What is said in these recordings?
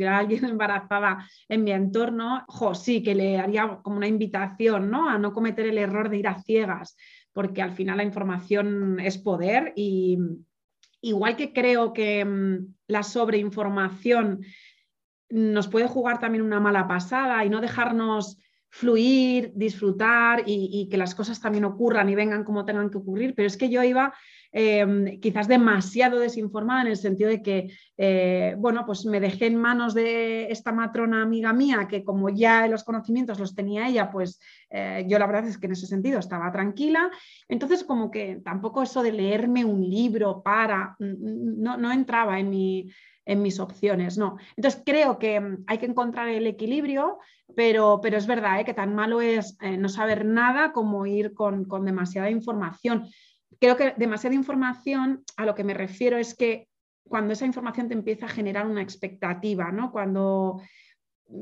hubiera alguien embarazada en mi entorno, jo, sí, que le haría como una invitación ¿no? a no cometer el error de ir a ciegas, porque al final la información es poder y igual que creo que mm, la sobreinformación nos puede jugar también una mala pasada y no dejarnos fluir, disfrutar y, que las cosas también ocurran y vengan como tengan que ocurrir, pero es que yo iba em, quizás demasiado desinformada en el sentido de que, eh, bueno, pues me dejé en manos de esta matrona amiga mía que como ya los conocimientos los tenía ella, pues eh, yo la verdad es que en ese sentido estaba tranquila. Entonces como que tampoco eso de leerme un libro para, no, no entraba en mi en mis opciones, no. Entonces creo que mm, hay que encontrar el equilibrio, pero, pero es verdad ¿eh? que tan malo es no saber nada como ir con, demasiada información. Creo que demasiada información, a lo que me refiero es que cuando esa información te empieza a generar una expectativa, ¿no? Cuando,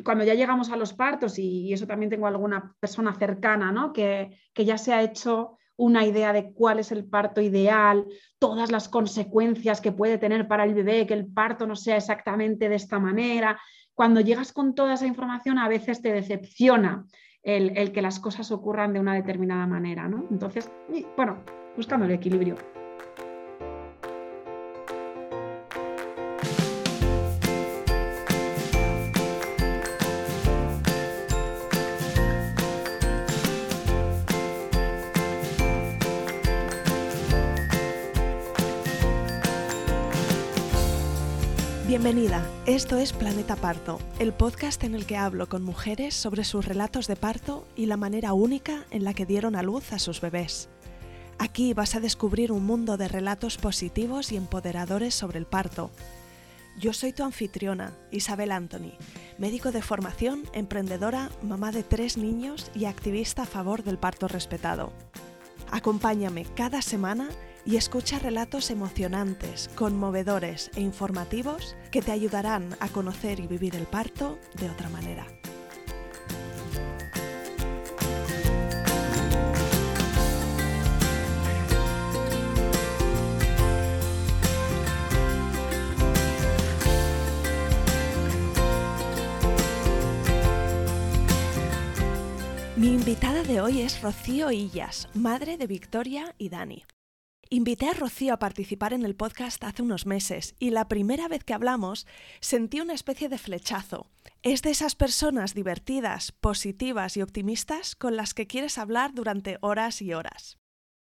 cuando ya llegamos a los partos, y, eso también tengo alguna persona cercana, ¿no? Que, que ya se ha hecho una idea de cuál es el parto ideal, todas las consecuencias que puede tener para el bebé, que el parto no sea exactamente de esta manera. Cuando llegas con toda esa información, a veces te decepciona el, que las cosas ocurran de una determinada manera. ¿no? Entonces, bueno, buscando el equilibrio. Bienvenida, esto es Planeta Parto, el podcast en el que hablo con mujeres sobre sus relatos de parto y la manera única en la que dieron a luz a sus bebés. Aquí vas a descubrir un mundo de relatos positivos y empoderadores sobre el parto. Yo soy tu anfitriona, Isabel Anthony, médico de formación, emprendedora, mamá de tres niños y activista a favor del parto respetado. Acompáñame cada semana y escucha relatos emocionantes, conmovedores e informativos que te ayudarán a conocer y vivir el parto de otra manera. Invitada de hoy es Rocío Illas, madre de Victoria y Dani. Invité a Rocío a participar en el podcast hace unos meses y la primera vez que hablamos sentí una especie de flechazo. Es de esas personas divertidas, positivas y optimistas con las que quieres hablar durante horas y horas.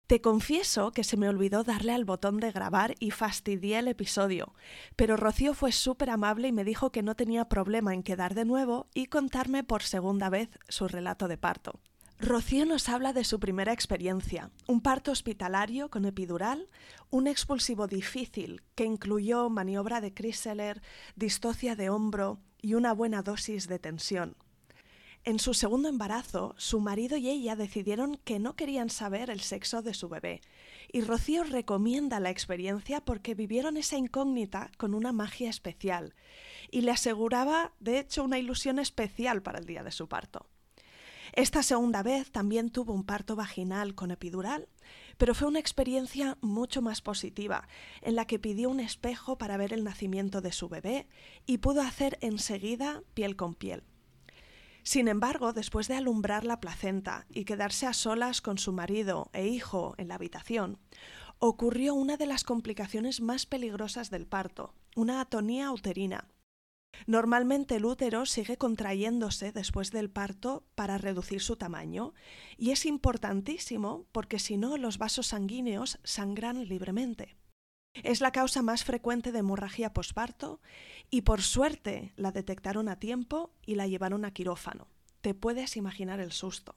Te confieso que se me olvidó darle al botón de grabar y fastidié el episodio, pero Rocío fue súper amable y me dijo que no tenía problema en quedar de nuevo y contarme por segunda vez su relato de parto. Rocío nos habla de su primera experiencia, un parto hospitalario con epidural, un expulsivo difícil que incluyó maniobra de Chrysler, distocia de hombro y una buena dosis de tensión. En su segundo embarazo, su marido y ella decidieron que no querían saber el sexo de su bebé, y Rocío recomienda la experiencia porque vivieron esa incógnita con una magia especial, y le aseguraba, de hecho, una ilusión especial para el día de su parto. Esta segunda vez también tuvo un parto vaginal con epidural, pero fue una experiencia mucho más positiva, en la que pidió un espejo para ver el nacimiento de su bebé y pudo hacer enseguida piel con piel. Sin embargo, después de alumbrar la placenta y quedarse a solas con su marido e hijo en la habitación, ocurrió una de las complicaciones más peligrosas del parto, una atonía uterina, Normalmente el útero sigue contrayéndose después del parto para reducir su tamaño y es importantísimo porque si no los vasos sanguíneos sangran libremente. Es la causa más frecuente de hemorragia posparto y por suerte la detectaron a tiempo y la llevaron a quirófano. Te puedes imaginar el susto.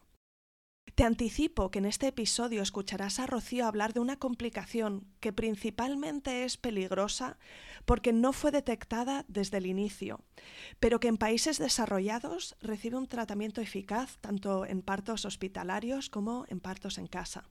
Te anticipo que en este episodio escucharás a Rocío hablar de una complicación que principalmente es peligrosa porque no fue detectada desde el inicio, pero que en países desarrollados recibe un tratamiento eficaz tanto en partos hospitalarios como en partos en casa.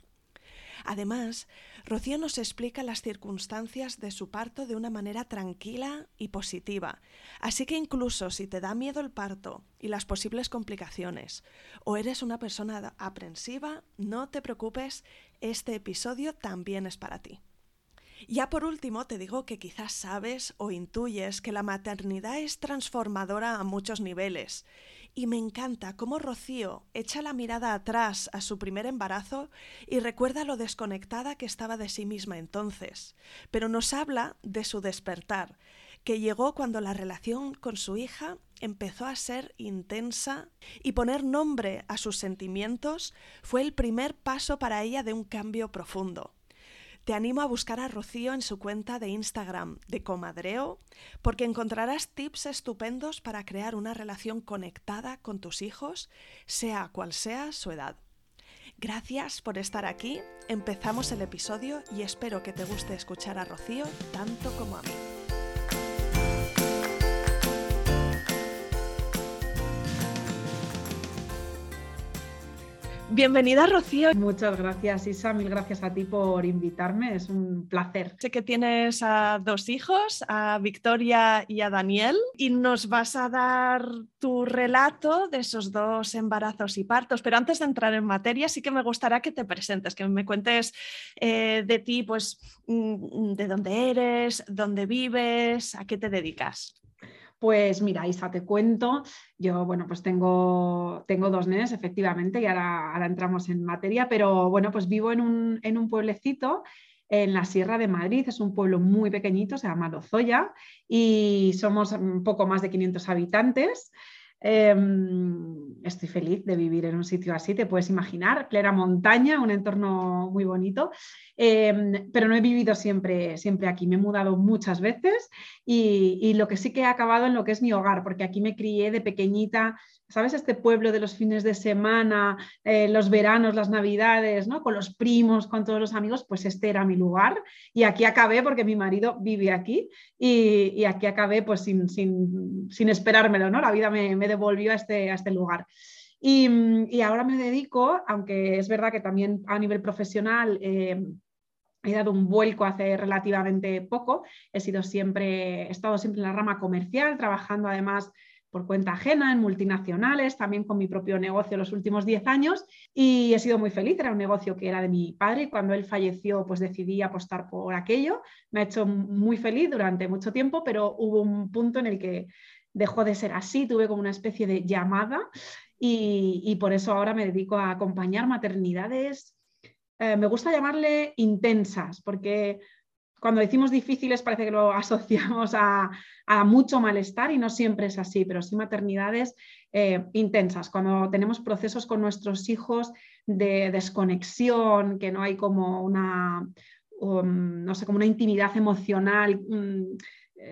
Además, Rocío nos explica las circunstancias de su parto de una manera tranquila y positiva, así que incluso si te da miedo el parto y las posibles complicaciones, o eres una persona aprensiva, no te preocupes, este episodio también es para ti. Ya por último, te digo que quizás sabes o intuyes que la maternidad es transformadora a muchos niveles. Y me encanta cómo Rocío echa la mirada atrás a su primer embarazo y recuerda lo desconectada que estaba de sí misma entonces. Pero nos habla de su despertar, que llegó cuando la relación con su hija empezó a ser intensa y poner nombre a sus sentimientos fue el primer paso para ella de un cambio profundo. Te animo a buscar a Rocío en su cuenta de Instagram de Comadreo, porque encontrarás tips estupendos para crear una relación conectada con tus hijos, sea cual sea su edad. Gracias por estar aquí, empezamos el episodio y espero que te guste escuchar a Rocío tanto como a mí. Bienvenida, Rocío. Muchas gracias, Isa. Mil gracias a ti por invitarme. Es un placer. Sé que tienes a dos hijos, a Victoria y a Daniel, y nos vas a dar tu relato de esos dos embarazos y partos. Pero antes de entrar en materia, sí que me gustaría que te presentes, que me cuentes eh, de ti, pues, mm, de dónde eres, dónde vives, a qué te dedicas. Pues mira, Isa, te cuento. Yo, bueno, pues tengo, tengo dos nenes, efectivamente, y ahora, ahora, entramos en materia, pero bueno, pues vivo en un, en un pueblecito en la Sierra de Madrid. Es un pueblo muy pequeñito, se llama Lozoya, y somos un poco más de 500 habitantes. Em, estoy feliz de vivir en un sitio así, te puedes imaginar, plena montaña, un entorno muy bonito, em, pero no he vivido siempre, siempre aquí, me he mudado muchas veces y, lo que sí que he acabado en lo que es mi hogar, porque aquí me crié de pequeñita ¿sabes? Este pueblo de los fines de semana, eh, los veranos, las navidades, ¿no? Con los primos, con todos los amigos, pues este era mi lugar. Y aquí acabé porque mi marido vive aquí y, aquí acabé pues sin, sin, esperármelo, ¿no? La vida me, devolvió a este, a este lugar. Y, ahora me dedico, aunque es verdad que también a nivel profesional eh, he dado un vuelco hace relativamente poco, he sido siempre, he estado siempre en la rama comercial, trabajando además por cuenta ajena, en multinacionales, también con mi propio negocio los últimos 10 años y he sido muy feliz. Era un negocio que era de mi padre y cuando él falleció pues decidí apostar por aquello. Me ha hecho muy feliz durante mucho tiempo, pero hubo un punto en el que dejó de ser así, tuve como una especie de llamada y, por eso ahora me dedico a acompañar maternidades. Eh, me gusta llamarle intensas porque cuando decimos difíciles parece que lo asociamos a, mucho malestar y no siempre es así, pero sí maternidades eh, intensas, cuando tenemos procesos con nuestros hijos de desconexión, que no hay como una, um, no sé, como una intimidad emocional. Mm,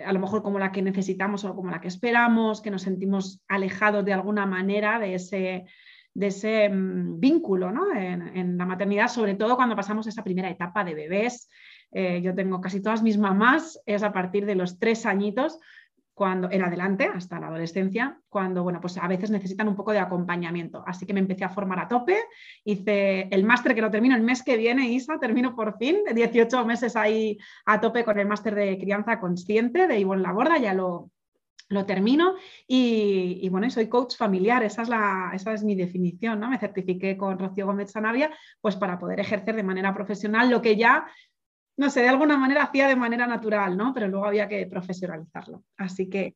a lo mejor como la que necesitamos o como la que esperamos, que nos sentimos alejados de alguna manera de ese, de ese mm, vínculo en, en, la maternidad, sobre todo cuando pasamos esa primera etapa de bebés, eh, yo tengo casi todas mis mamás, es a partir de los tres añitos, cuando en adelante, hasta la adolescencia, cuando bueno, pues a veces necesitan un poco de acompañamiento. Así que me empecé a formar a tope, hice el máster que lo termino el mes que viene, Isa, termino por fin, 18 meses ahí a tope con el máster de crianza consciente de Ivonne Laborda, ya lo, lo termino y, bueno, soy coach familiar, esa es, la, esa es mi definición, ¿no? Me certifiqué con Rocío Gómez Sanabria pues para poder ejercer de manera profesional lo que ya no sé, de alguna manera hacía de manera natural, ¿no? Pero luego había que profesionalizarlo. Así que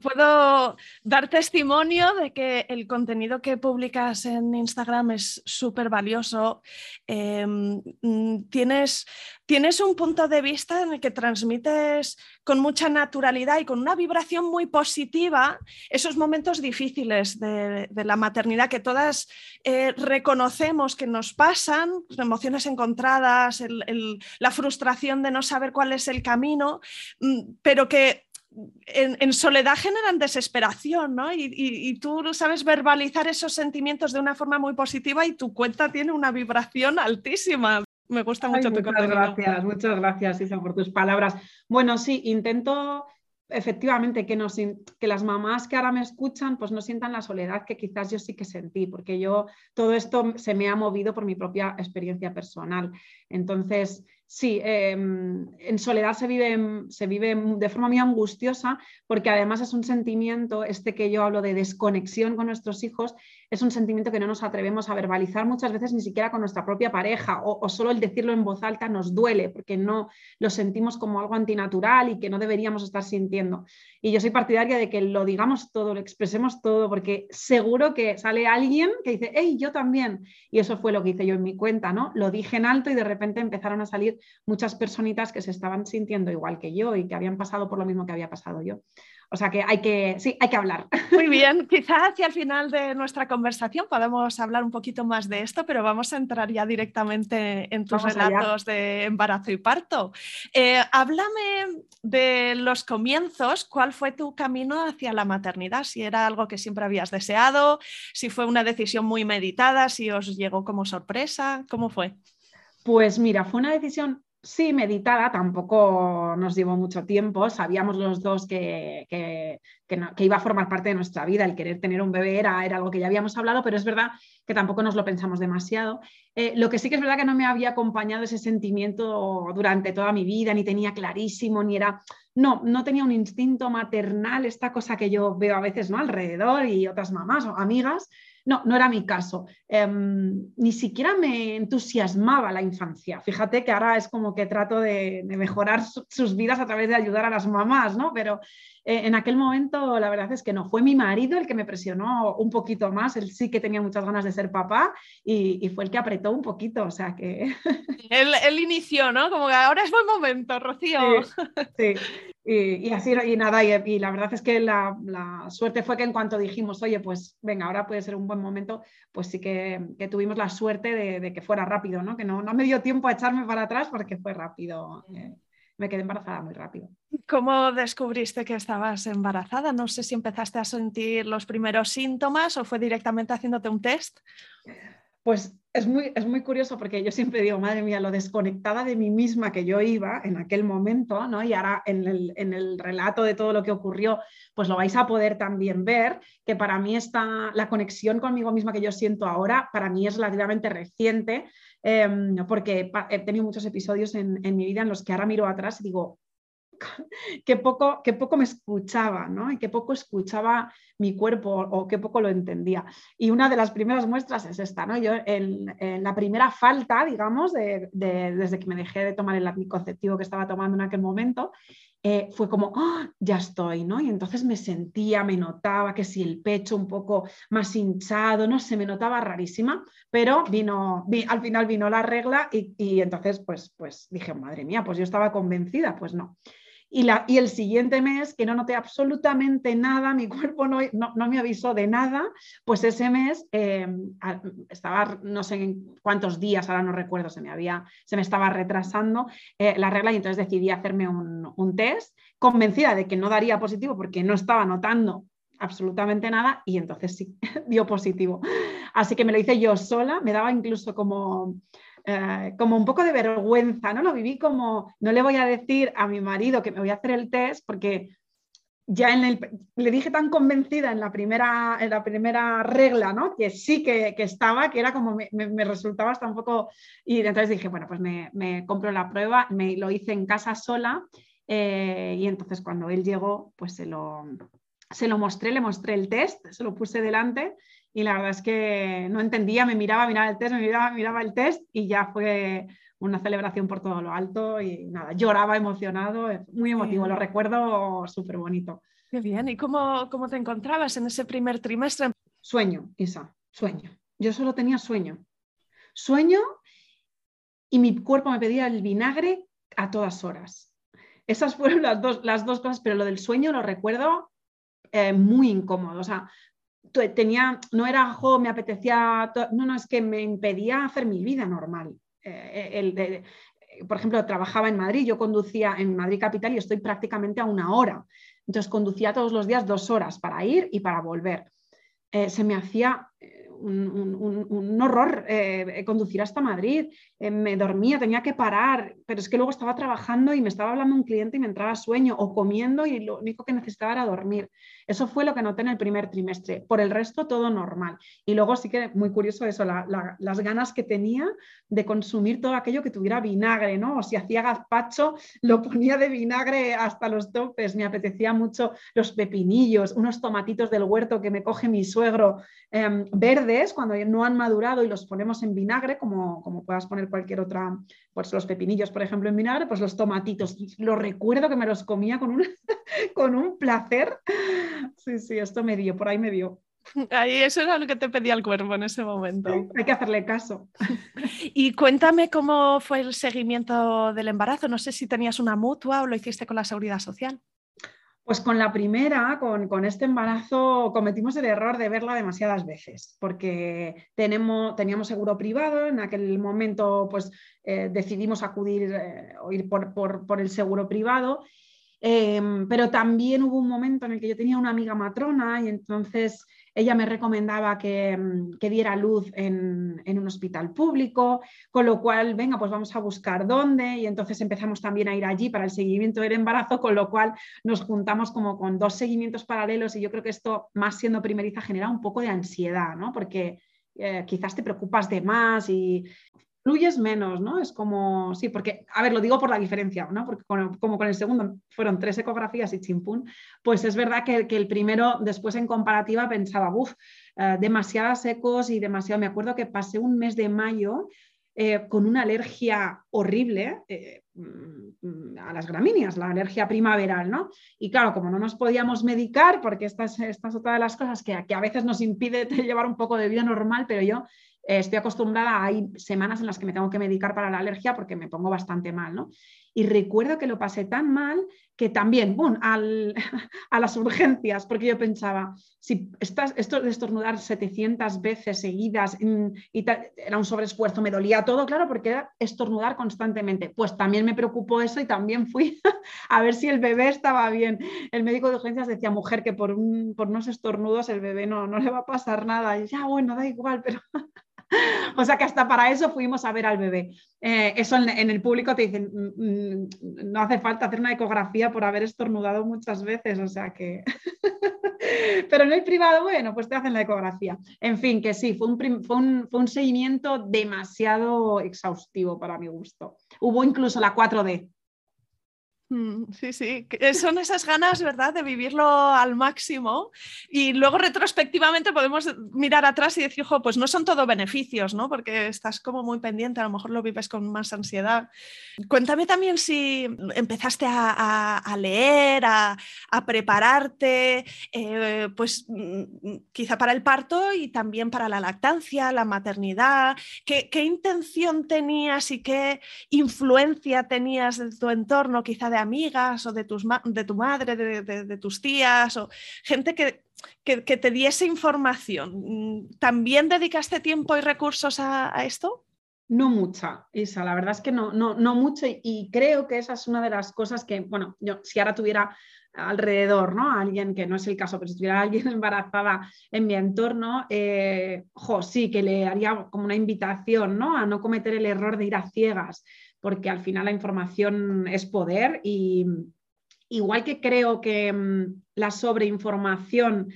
Puedo dar testimonio de que el contenido que publicas en Instagram es súper valioso. Em, tienes, tienes un punto de vista en el que transmites con mucha naturalidad y con una vibración muy positiva esos momentos difíciles de, la maternidad que todas eh, reconocemos que nos pasan, emociones encontradas, la frustración de no saber cuál es el camino, mm, pero que en, soledad generan desesperación, ¿no? Y, tú sabes verbalizar esos sentimientos de una forma muy positiva y tu cuenta tiene una vibración altísima. Me gusta mucho tu muchas Gracias, muchas gracias, Isa, por tus palabras. Bueno, sí, intento efectivamente que, nos, que las mamás que ahora me escuchan pues no sientan la soledad que quizás yo sí que sentí, porque yo todo esto se me ha movido por mi propia experiencia personal. Entonces, sí, em, en soledad se vive, se vive de forma muy angustiosa porque además es un sentimiento, este que yo hablo de desconexión con nuestros hijos, es un sentimiento que no nos atrevemos a verbalizar muchas veces ni siquiera con nuestra propia pareja o, solo el decirlo en voz alta nos duele porque no lo sentimos como algo antinatural y que no deberíamos estar sintiendo. Y yo soy partidaria de que lo digamos todo, lo expresemos todo porque seguro que sale alguien que dice, hey, yo también. Y eso fue lo que hice yo en mi cuenta, ¿no? Lo dije en alto y de repente empezaron a salir muchas personitas que se estaban sintiendo igual que yo y que habían pasado por lo mismo que había pasado yo. O sea que hay que, sí, hay que hablar. Muy bien, quizás hacia el final de nuestra conversación podemos hablar un poquito más de esto, pero vamos a entrar ya directamente en tus relatos de embarazo y parto. Eh, háblame de los comienzos, ¿cuál fue tu camino hacia la maternidad? Si era algo que siempre habías deseado, si fue una decisión muy meditada, si os llegó como sorpresa, ¿cómo fue? Pues mira, fue una decisión sí meditada, tampoco nos llevó mucho tiempo. Sabíamos los dos que, que, iba a formar parte de nuestra vida. El querer tener un bebé era, era, algo que ya habíamos hablado, pero es verdad que tampoco nos lo pensamos demasiado. Eh, lo que sí que es verdad que no me había acompañado ese sentimiento durante toda mi vida, ni tenía clarísimo, ni era... No, no tenía un instinto maternal, esta cosa que yo veo a veces ¿no? alrededor y otras mamás o amigas no, no era mi caso. Em, ni siquiera me entusiasmaba la infancia. Fíjate que ahora es como que trato de, mejorar sus vidas a través de ayudar a las mamás, ¿no? Pero eh, en aquel momento la verdad es que no. Fue mi marido el que me presionó un poquito más. Él sí que tenía muchas ganas de ser papá y, fue el que apretó un poquito. O sea que. él, inició, ¿no? Como que ahora es buen momento, Rocío. sí. Y, así, y nada, y, la verdad es que la, suerte fue que en cuanto dijimos, oye, pues venga, ahora puede ser un buen momento, pues sí que, tuvimos la suerte de, que fuera rápido, ¿no? Que no, no, me dio tiempo a echarme para atrás porque fue rápido. Eh, me quedé embarazada muy rápido. ¿Cómo descubriste que estabas embarazada? No sé si empezaste a sentir los primeros síntomas o fue directamente haciéndote un test. Pues es muy, es muy curioso porque yo siempre digo, madre mía, lo desconectada de mí misma que yo iba en aquel momento, ¿no? Y ahora en el, en el relato de todo lo que ocurrió, pues lo vais a poder también ver, que para mí está la conexión conmigo misma que yo siento ahora, para mí es relativamente reciente, em, porque he tenido muchos episodios en, en mi vida en los que ahora miro atrás y digo, qué poco, poco me escuchaba, ¿no? Y qué poco escuchaba mi cuerpo o qué poco lo entendía. Y una de las primeras muestras es esta, ¿no? Yo en, la primera falta, digamos, desde que me dejé de tomar el anticonceptivo que estaba tomando en aquel momento, eh, fue como, ¡Ah! ya estoy, ¿no? Y entonces me sentía, me notaba que si el pecho un poco más hinchado, no sé, me notaba rarísima, pero vino, al final vino la regla y, y, entonces pues, pues dije, madre mía, pues yo estaba convencida, pues no. Y, la, y, el siguiente mes, que no noté absolutamente nada, mi cuerpo no, no, me avisó de nada, pues ese mes eh, estaba, no sé en cuántos días, ahora no recuerdo, se me, había, se me estaba retrasando eh, la regla y entonces decidí hacerme un, un, test, convencida de que no daría positivo porque no estaba notando absolutamente nada y entonces sí, dio positivo. Así que me lo hice yo sola, me daba incluso como eh, como un poco de vergüenza, ¿no? Lo viví como, no le voy a decir a mi marido que me voy a hacer el test porque ya en el, le dije tan convencida en la primera, en la primera regla, ¿no? Que sí que, estaba, que era como me, resultaba hasta un poco... Y entonces dije, bueno, pues me, me compro la prueba, me lo hice en casa sola eh, y entonces cuando él llegó, pues se lo, se lo mostré, le mostré el test, se lo puse delante y la verdad es que no entendía, me miraba, miraba el test, me miraba, miraba el test y ya fue una celebración por todo lo alto y nada, lloraba emocionado, muy emotivo, lo recuerdo súper bonito. Qué bien, ¿y cómo, cómo te encontrabas en ese primer trimestre? Sueño, Isa, sueño. Yo solo tenía sueño. Sueño y mi cuerpo me pedía el vinagre a todas horas. Esas fueron las dos, las dos cosas, pero lo del sueño lo recuerdo eh, muy incómodo. O sea, no era, jo, me apetecía, no, no, es que me impedía hacer mi vida normal. Eh, el por ejemplo, trabajaba en Madrid, yo conducía en Madrid Capital y estoy prácticamente a una hora. Entonces conducía todos los días dos horas para ir y para volver. Eh, se me hacía eh, un, horror conducir hasta Madrid. me dormía, tenía que parar, pero es que luego estaba trabajando y me estaba hablando un cliente y me entraba sueño o comiendo y lo único que necesitaba era dormir. Eso fue lo que noté en el primer trimestre. Por el resto, todo normal. Y luego sí que muy curioso eso, las ganas que tenía de consumir todo aquello que tuviera vinagre, ¿no? O si hacía gazpacho, lo ponía de vinagre hasta los topes. Me apetecía mucho los pepinillos, unos tomatitos del huerto que me coge mi suegro, em, verdes, cuando no han madurado y los ponemos en vinagre, como, como puedas poner cualquier otra, pues los pepinillos, por ejemplo, en vinagre, pues los tomatitos. Lo recuerdo que me los comía con un, con un placer. Sí, sí, esto me dio, por ahí me dio. Ahí eso era lo que te pedía el cuerpo en ese momento. hay que hacerle caso. Y cuéntame cómo fue el seguimiento del embarazo. No sé si tenías una mutua o lo hiciste con la seguridad social. Pues con la primera, con, este embarazo, cometimos el error de verla demasiadas veces, porque tenemos, teníamos seguro privado, en aquel momento pues eh, decidimos acudir eh, o ir por, por, el seguro privado, em, pero también hubo un momento en el que yo tenía una amiga matrona y entonces ella me recomendaba que, mm, diera luz en, un hospital público, con lo cual, venga, pues vamos a buscar dónde y entonces empezamos también a ir allí para el seguimiento del embarazo, con lo cual nos juntamos como con dos seguimientos paralelos y yo creo que esto, más siendo primeriza, genera un poco de ansiedad, ¿no? Porque eh, quizás te preocupas de más y fluyes menos, ¿no? Es como, sí, porque, a ver, lo digo por la diferencia, ¿no? Porque como con el segundo fueron tres ecografías y chimpún, pues es verdad que, el primero, después en comparativa, pensaba, uff, eh, demasiadas ecos y demasiado. Me acuerdo que pasé un mes de mayo eh, con una alergia horrible eh, mm, a las gramíneas, la alergia primaveral, ¿no? Y claro, como no nos podíamos medicar, porque esta es, esta es otra de las cosas que, que, a veces nos impide llevar un poco de vida normal, pero yo estoy acostumbrada, hay semanas en las que me tengo que medicar para la alergia porque me pongo bastante mal, ¿no? Y recuerdo que lo pasé tan mal que también, boom, a las urgencias, porque yo pensaba, si estás, esto de estornudar 700 veces seguidas y era un sobreesfuerzo, me dolía todo, claro, porque era estornudar constantemente. Pues también me preocupó eso y también fui a ver si el bebé estaba bien. El médico de urgencias decía, mujer, que por, por unos estornudos el bebé no, no le va a pasar nada. Y ya, bueno, da igual, pero o sea que hasta para eso fuimos a ver al bebé. Eh, eso en, el público te dicen, mm, mm, no hace falta hacer una ecografía por haber estornudado muchas veces, o sea que... Pero en el privado, bueno, pues te hacen la ecografía. En fin, que sí, fue un, fue un seguimiento demasiado exhaustivo para mi gusto. Hubo incluso la 4D, Mm, sí, sí, eh, son esas ganas, ¿verdad?, de vivirlo al máximo y luego retrospectivamente podemos mirar atrás y decir, ojo, pues no son todo beneficios, ¿no? Porque estás como muy pendiente, a lo mejor lo vives con más ansiedad. Cuéntame también si empezaste a, leer, a, prepararte, eh, pues mm, quizá para el parto y también para la lactancia, la maternidad. ¿Qué, qué intención tenías y qué influencia tenías de tu entorno, quizá de amigas o de, tus de tu madre, de, tus tías o gente que, que, te diese información. ¿También dedicaste tiempo y recursos a, esto? No mucha, Isa, la verdad es que no, no, no mucho y, creo que esa es una de las cosas que, bueno, yo si ahora tuviera alrededor, ¿no? Alguien que no es el caso, pero si tuviera alguien embarazada en mi entorno, eh, sí, que le haría como una invitación, ¿no? A no cometer el error de ir a ciegas, porque al final la información es poder y igual que creo que mm, la sobreinformación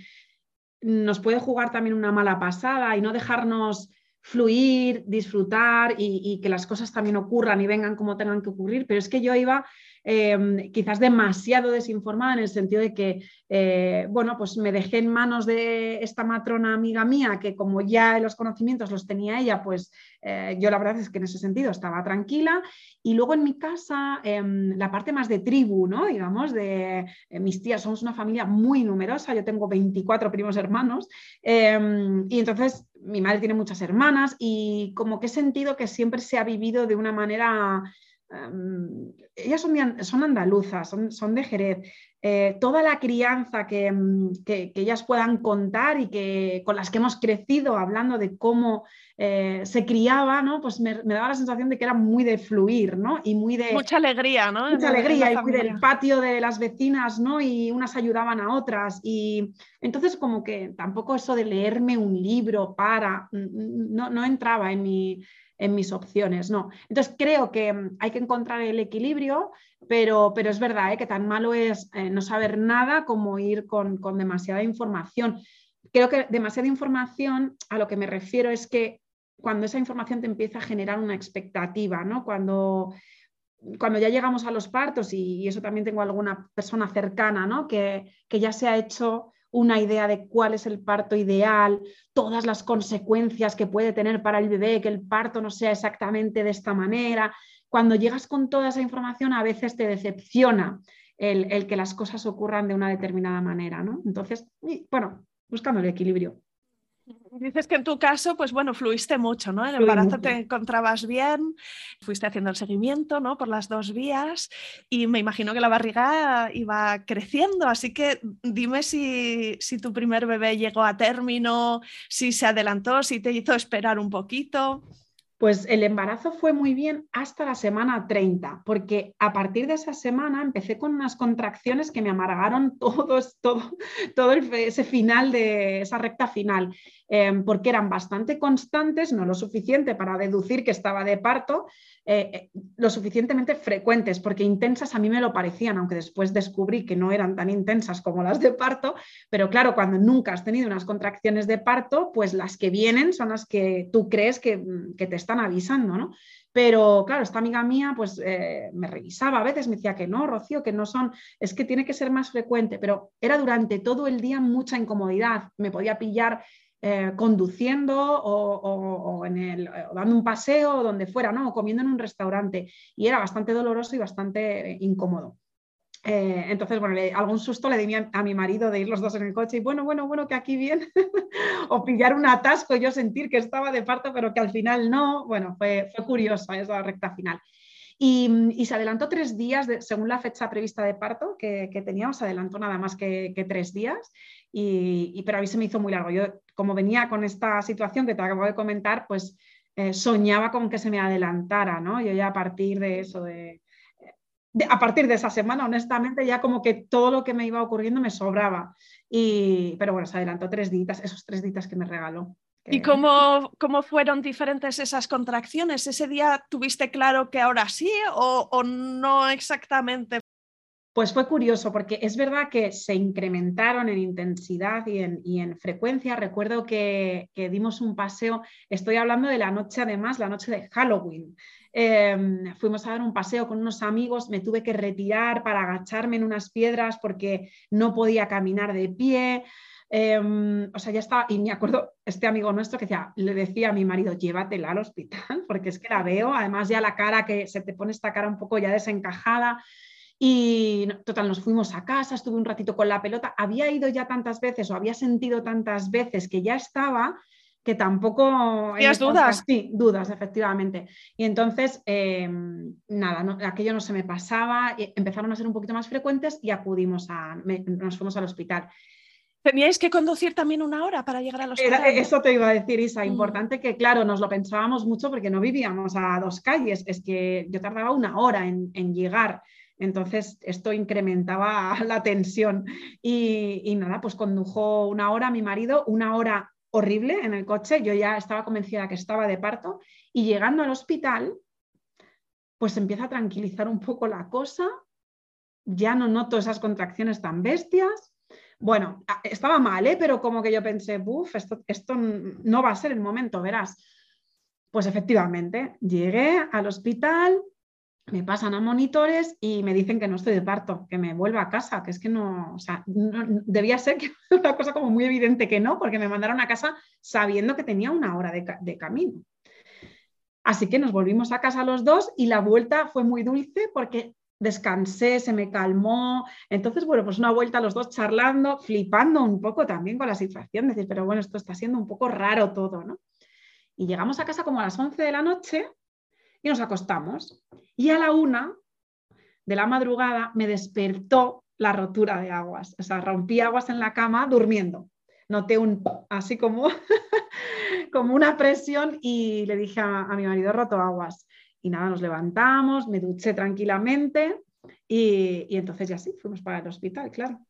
nos puede jugar también una mala pasada y no dejarnos fluir, disfrutar y, que las cosas también ocurran y vengan como tengan que ocurrir, pero es que yo iba Em, quizás demasiado desinformada en el sentido de que, eh, bueno, pues me dejé en manos de esta matrona amiga mía que como ya los conocimientos los tenía ella, pues eh, yo la verdad es que en ese sentido estaba tranquila. Y luego en mi casa, em, la parte más de tribu, ¿no? Digamos, de eh, mis tías, somos una familia muy numerosa, yo tengo 24 primos hermanos em, y entonces mi madre tiene muchas hermanas y como que he sentido que siempre se ha vivido de una manera Em, ellas son, andaluzas, son, de Jerez. Eh, toda la crianza em, que, ellas puedan contar y que, con las que hemos crecido hablando de cómo eh, se criaba, ¿no? pues me, daba la sensación de que era muy de fluir ¿no? y muy de... Mucha alegría, ¿no? Mucha alegría y muy del patio de las vecinas ¿no? y unas ayudaban a otras. Y entonces como que tampoco eso de leerme un libro para, no, no entraba en mi en mis opciones, no. Entonces creo que mm, hay que encontrar el equilibrio, pero, pero es verdad ¿eh? que tan malo es eh, no saber nada como ir con, con demasiada información. Creo que demasiada información, a lo que me refiero es que cuando esa información te empieza a generar una expectativa, ¿no? Cuando, cuando ya llegamos a los partos, y, eso también tengo alguna persona cercana, ¿no? Que, que, ya se ha hecho una idea de cuál es el parto ideal, todas las consecuencias que puede tener para el bebé, que el parto no sea exactamente de esta manera. Cuando llegas con toda esa información, a veces te decepciona el, el que las cosas ocurran de una determinada manera, ¿no? Entonces, bueno, buscando el equilibrio. Dices que en tu caso, pues bueno, fluiste mucho, ¿no? El embarazo te encontrabas bien, fuiste haciendo el seguimiento, ¿no? Por las dos vías y me imagino que la barriga iba creciendo, así que dime si, si tu primer bebé llegó a término, si se adelantó, si te hizo esperar un poquito. Pues el embarazo fue muy bien hasta la semana 30, porque a partir de esa semana empecé con unas contracciones que me amargaron todo, todo, ese final de esa recta final. Em, porque eran bastante constantes, no lo suficiente para deducir que estaba de parto, eh, eh, lo suficientemente frecuentes, porque intensas a mí me lo parecían, aunque después descubrí que no eran tan intensas como las de parto, pero claro, cuando nunca has tenido unas contracciones de parto, pues las que vienen son las que tú crees que te están avisando, ¿no? Pero claro, esta amiga mía pues eh, me revisaba, a veces me decía que no, Rocío, que no son, es que tiene que ser más frecuente, pero era durante todo el día mucha incomodidad, me podía pillar eh, conduciendo o, en el, dando un paseo o donde fuera, ¿no? o comiendo en un restaurante. Y era bastante doloroso y bastante eh, incómodo. Eh, entonces, bueno, algún susto le di a, mi marido de ir los dos en el coche y bueno, bueno, bueno, que aquí bien, o pillar un atasco, yo sentir que estaba de parto, pero que al final no. Bueno, fue, fue curiosa esa recta final. Y, se adelantó tres días, según la fecha prevista de parto que, teníamos, se adelantó nada más que, tres días, y, pero a mí se me hizo muy largo. Yo, como venía con esta situación que te acabo de comentar, pues eh, soñaba con que se me adelantara, ¿no? Yo ya a partir de eso, de, a partir de esa semana, honestamente, ya como que todo lo que me iba ocurriendo me sobraba. Y, pero bueno, se adelantó tres días, esos tres días que me regaló. ¿Y cómo, cómo, fueron diferentes esas contracciones? ¿Ese día tuviste claro que ahora sí o, no exactamente? Pues fue curioso porque es verdad que se incrementaron en intensidad y en, y en frecuencia. Recuerdo que, que, dimos un paseo, estoy hablando de la noche además, la noche de Halloween. Em, fuimos a dar un paseo con unos amigos, me tuve que retirar para agacharme en unas piedras porque no podía caminar de pie. Em, o sea, ya estaba, y me acuerdo, este amigo nuestro que decía, le decía a mi marido, llévatela al hospital, porque es que la veo, además ya la cara que se te pone esta cara un poco ya desencajada. Y total, nos fuimos a casa, estuve un ratito con la pelota, había ido ya tantas veces o había sentido tantas veces que ya estaba, que tampoco... ¿Tienes dudas? Sí, dudas, efectivamente. Y entonces, em, nada, aquello no se me pasaba, empezaron a ser un poquito más frecuentes y acudimos a, nos fuimos al hospital. Teníais que conducir también una hora para llegar a los Eso te iba a decir, Isa. Mm. Importante que, claro, nos lo pensábamos mucho porque no vivíamos a dos calles. Es que yo tardaba una hora en, llegar. Entonces, esto incrementaba la tensión. Y, y, nada, pues condujo una hora mi marido, una hora horrible en el coche. Yo ya estaba convencida que estaba de parto. Y llegando al hospital, pues empieza a tranquilizar un poco la cosa. Ya no noto esas contracciones tan bestias bueno, estaba mal, ¿eh? pero como que yo pensé, buf, esto, esto no va a ser el momento, verás. Pues efectivamente, llegué al hospital, me pasan a monitores y me dicen que no estoy de parto, que me vuelva a casa, que es que no, o sea, debía ser que una cosa como muy evidente que no, porque me mandaron a casa sabiendo que tenía una hora de, de camino. Así que nos volvimos a casa los dos y la vuelta fue muy dulce porque descansé, se me calmó. Entonces, bueno, pues una vuelta los dos charlando, flipando un poco también con la situación, decir, pero bueno, esto está siendo un poco raro todo, ¿no? Y llegamos a casa como a las 11 de la noche y nos acostamos. Y a la una de la madrugada me despertó la rotura de aguas. O sea, rompí aguas en la cama durmiendo. Noté un así como, como una presión y le dije a, a mi marido, roto aguas. Y nada, nos levantamos, me duché tranquilamente y, entonces ya sí, fuimos para el hospital, claro.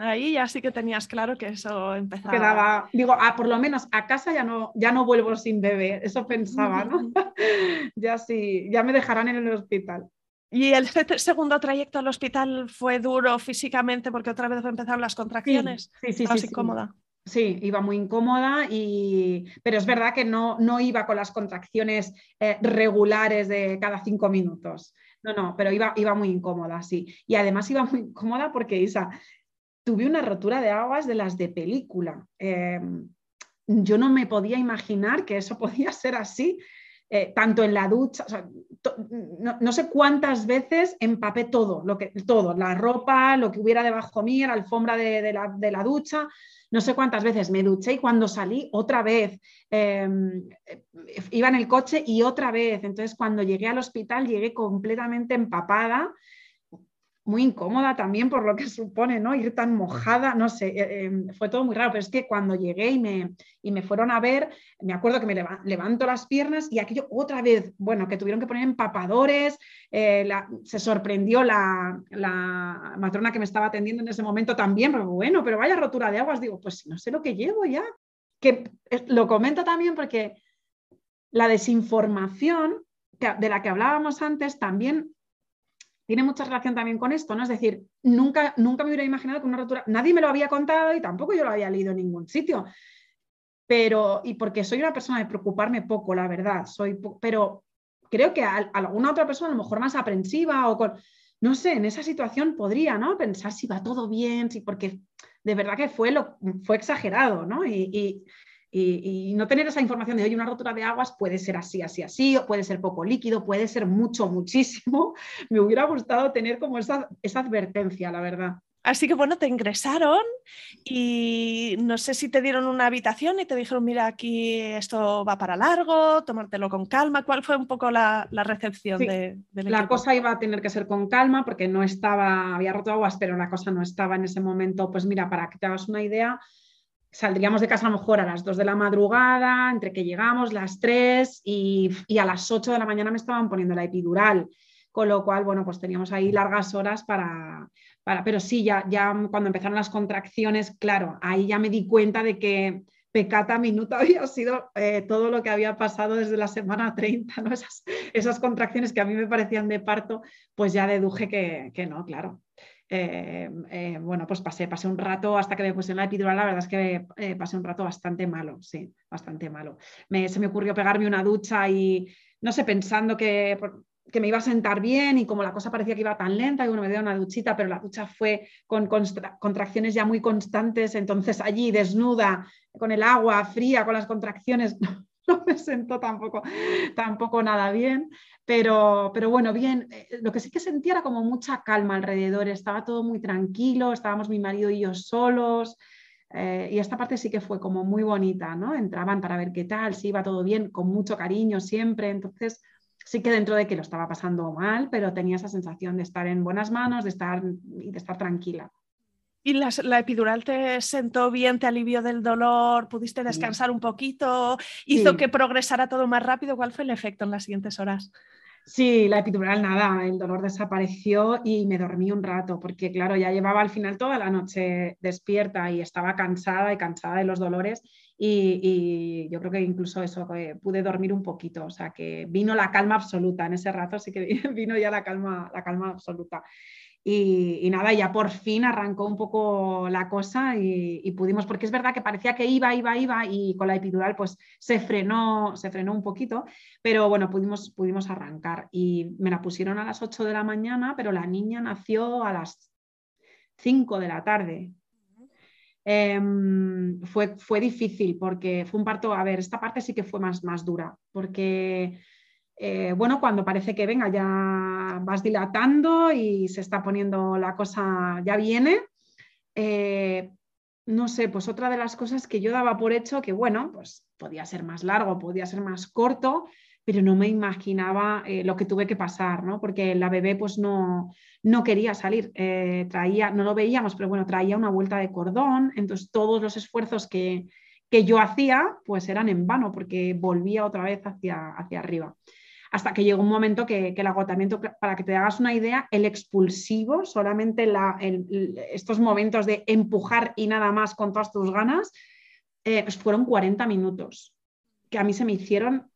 Ahí ya sí que tenías claro que eso empezaba. Quedaba, digo, ah, por lo menos a casa ya no, ya no vuelvo sin bebé, eso pensaba, ¿no? ya sí, ya me dejarán en el hospital. ¿Y el segundo trayecto al hospital fue duro físicamente porque otra vez empezaron las contracciones? Sí, sí, sí. sí incómoda? Sí, iba muy incómoda, y... pero es verdad que no, no iba con las contracciones eh, regulares de cada cinco minutos. No, no, pero iba, iba muy incómoda, sí. Y además iba muy incómoda porque, Isa, tuve una rotura de aguas de las de película. Em, yo no me podía imaginar que eso podía ser así, eh, tanto en la ducha, no, sé cuántas veces empapé todo, lo que, todo, la ropa, lo que hubiera debajo mía, la alfombra de, la, ducha, no sé cuántas veces me duché y cuando salí otra vez, em, iba en el coche y otra vez, entonces cuando llegué al hospital llegué completamente empapada muy incómoda también por lo que supone, ¿no? Ir tan mojada, no sé, eh, em, fue todo muy raro, pero es que cuando llegué y me, y me fueron a ver, me acuerdo que me levanto las piernas y aquello otra vez, bueno, que tuvieron que poner empapadores, eh, se sorprendió la, la, matrona que me estaba atendiendo en ese momento también, pero bueno, pero vaya rotura de aguas, digo, pues no sé lo que llevo ya, que eh, lo comento también porque la desinformación de la que hablábamos antes también tiene mucha relación también con esto, ¿no? Es decir, nunca, nunca me hubiera imaginado que una rotura, nadie me lo había contado y tampoco yo lo había leído en ningún sitio. Pero, y porque soy una persona de preocuparme poco, la verdad, soy, pero creo que a, alguna otra persona a lo mejor más aprensiva o con, no sé, en esa situación podría, ¿no? Pensar si va todo bien, si, porque de verdad que fue, lo, fue exagerado, ¿no? y, no tener esa información de, oye, una rotura de aguas puede ser así, así, así, o puede ser poco líquido, puede ser mucho, muchísimo. Me hubiera gustado tener como esa, esa advertencia, la verdad. Así que bueno, te ingresaron y no sé si te dieron una habitación y te dijeron, mira, aquí esto va para largo, tomártelo con calma. ¿Cuál fue un poco la, recepción de, La cosa iba a tener que ser con calma porque no estaba, había roto aguas, pero la cosa no estaba en ese momento. Pues mira, para que te hagas una idea, saldríamos de casa a lo mejor a las 2 de la madrugada, entre que llegamos las 3 y, a las 8 de la mañana me estaban poniendo la epidural, con lo cual, bueno, pues teníamos ahí largas horas para, para pero sí, ya, ya cuando empezaron las contracciones, claro, ahí ya me di cuenta de que pecata minuta había sido eh, todo lo que había pasado desde la semana 30, ¿no? esas, esas contracciones que a mí me parecían de parto, pues ya deduje que, que no, claro. Eh, eh, bueno, pues pasé, pasé un rato hasta que me puse la epidural, la verdad es que eh, pasé un rato bastante malo, sí, bastante malo. se me ocurrió pegarme una ducha y, no sé, pensando que, que, me iba a sentar bien y como la cosa parecía que iba tan lenta, y bueno, me dio una duchita, pero la ducha fue con contracciones ya muy constantes, entonces allí desnuda, con el agua fría, con las contracciones, no me sentó tampoco, tampoco nada bien, pero, pero bueno, bien, eh, lo que sí que sentía era como mucha calma alrededor, estaba todo muy tranquilo, estábamos mi marido y yo solos. Eh, y esta parte sí que fue como muy bonita, ¿no? Entraban para ver qué tal, si iba todo bien, con mucho cariño siempre. Entonces, sí que dentro de que lo estaba pasando mal, pero tenía esa sensación de estar en buenas manos, de estar, y de estar tranquila. ¿Y la, epidural te sentó bien, te alivió del dolor? ¿Pudiste descansar un poquito? ¿Hizo que progresara todo más rápido? ¿Cuál fue el efecto en las siguientes horas? Sí, la epidural nada, el dolor desapareció y me dormí un rato, porque claro, ya llevaba al final toda la noche despierta y estaba cansada y cansada de los dolores y, yo creo que incluso eso, eh, pude dormir un poquito, o sea que vino la calma absoluta en ese rato, sí que vino ya la calma, la calma absoluta. Y, nada, ya por fin arrancó un poco la cosa y, pudimos, porque es verdad que parecía que iba, iba, iba y con la epidural pues se frenó, se frenó un poquito, pero bueno, pudimos, pudimos arrancar y me la pusieron a las 8 de la mañana, pero la niña nació a las 5 de la tarde. Em, fue, fue difícil porque fue un parto, a ver, esta parte sí que fue más, más dura, porque eh, bueno, cuando parece que venga, ya vas dilatando y se está poniendo la cosa, ya viene. Eh, no sé, pues otra de las cosas que yo daba por hecho, que bueno, pues podía ser más largo, podía ser más corto, pero no me imaginaba eh, lo que tuve que pasar, ¿no? Porque la bebé pues no, no quería salir, traía, no lo veíamos, pero bueno, traía una vuelta de cordón, entonces todos los esfuerzos que, que yo hacía pues eran en vano porque volvía otra vez hacia, hacia arriba. Hasta que llegó un momento que, el agotamiento, para que te hagas una idea, el expulsivo, solamente la, estos momentos de empujar y nada más con todas tus ganas, eh, pues fueron 40 minutos, que a mí se me hicieron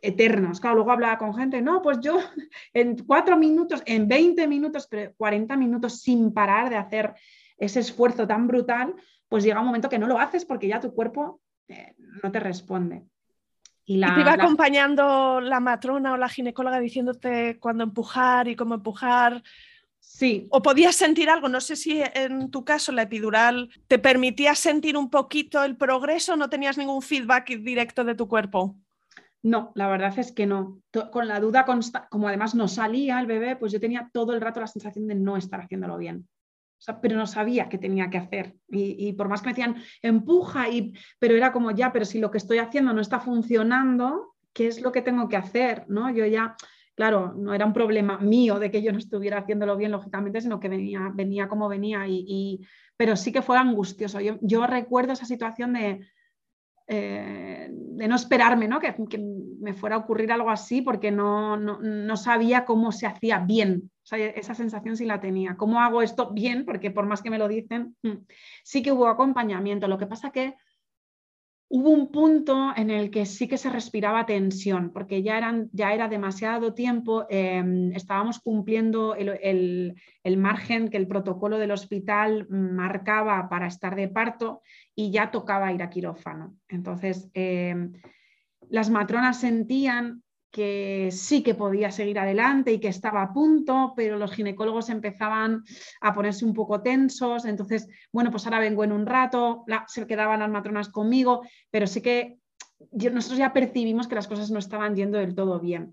eternos. Claro, luego hablaba con gente, no, pues yo en cuatro minutos, en 20 minutos, pero 40 minutos sin parar de hacer ese esfuerzo tan brutal, pues llega un momento que no lo haces porque ya tu cuerpo eh, no te responde. Y, te iba acompañando la matrona o la ginecóloga diciéndote cuándo empujar y cómo empujar. Sí. O podías sentir algo, no sé si en tu caso la epidural te permitía sentir un poquito el progreso, no tenías ningún feedback directo de tu cuerpo. No, la verdad es que no. Con la duda, como además no salía el bebé, pues yo tenía todo el rato la sensación de no estar haciéndolo bien pero no sabía qué tenía que hacer. Y, por más que me decían, empuja, y, pero era como ya, pero si lo que estoy haciendo no está funcionando, ¿qué es lo que tengo que hacer? ¿no? Yo ya, claro, no era un problema mío de que yo no estuviera haciéndolo bien, lógicamente, sino que venía, venía como venía. Y, pero sí que fue angustioso. Yo, recuerdo esa situación de, eh, de no esperarme, ¿no? Que, me fuera a ocurrir algo así porque no, no sabía cómo se hacía bien esa sensación sí la tenía. ¿Cómo hago esto bien? Porque por más que me lo dicen, mm, sí que hubo acompañamiento. Lo que pasa que hubo un punto en el que sí que se respiraba tensión, porque ya, ya era demasiado tiempo, em, estábamos cumpliendo el, margen que el protocolo del hospital marcaba para estar de parto y ya tocaba ir a quirófano. Entonces, em, las matronas sentían que sí que podía seguir adelante y que estaba a punto, pero los ginecólogos empezaban a ponerse un poco tensos, entonces, bueno, pues ahora vengo en un rato, se quedaban las matronas conmigo, pero sí que nosotros ya percibimos que las cosas no estaban yendo del todo bien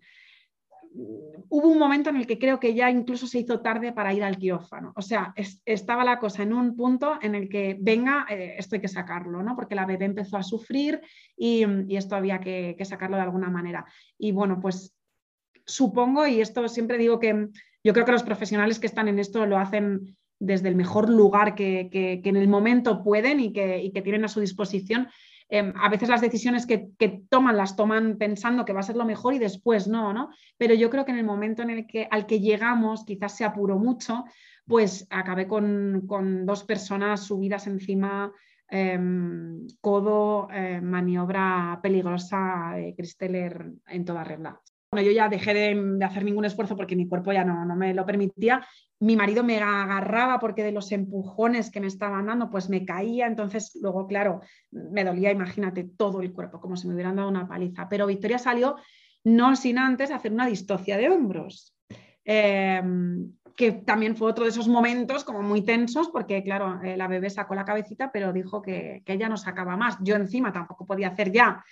hubo un momento en el que creo que ya incluso se hizo tarde para ir al quirófano. O sea, estaba la cosa en un punto en el que, venga, eh, esto hay que sacarlo, ¿no? Porque la bebé empezó a sufrir y, esto había que, sacarlo de alguna manera. Y bueno, pues supongo, y esto siempre digo que yo creo que los profesionales que están en esto lo hacen desde el mejor lugar que, en el momento pueden y que, y que tienen a su disposición, Em, a veces las decisiones que, toman las toman pensando que va a ser lo mejor y después no, ¿no? Pero yo creo que en el momento en el que, al que llegamos, quizás se apuró mucho, pues acabé con, dos personas subidas encima, em, codo, eh, maniobra peligrosa de Cristeller en toda regla. Yo ya dejé de, hacer ningún esfuerzo porque mi cuerpo ya no, no me lo permitía mi marido me agarraba porque de los empujones que me estaban dando, pues me caía, entonces luego, claro, me dolía, imagínate, todo el cuerpo, como si me hubieran dado una paliza. Pero Victoria salió no sin antes hacer una distocia de hombros, em, que también fue otro de esos momentos como muy tensos, porque claro, eh, la bebé sacó la cabecita, pero dijo que, que ella no sacaba más. Yo encima tampoco podía hacer ya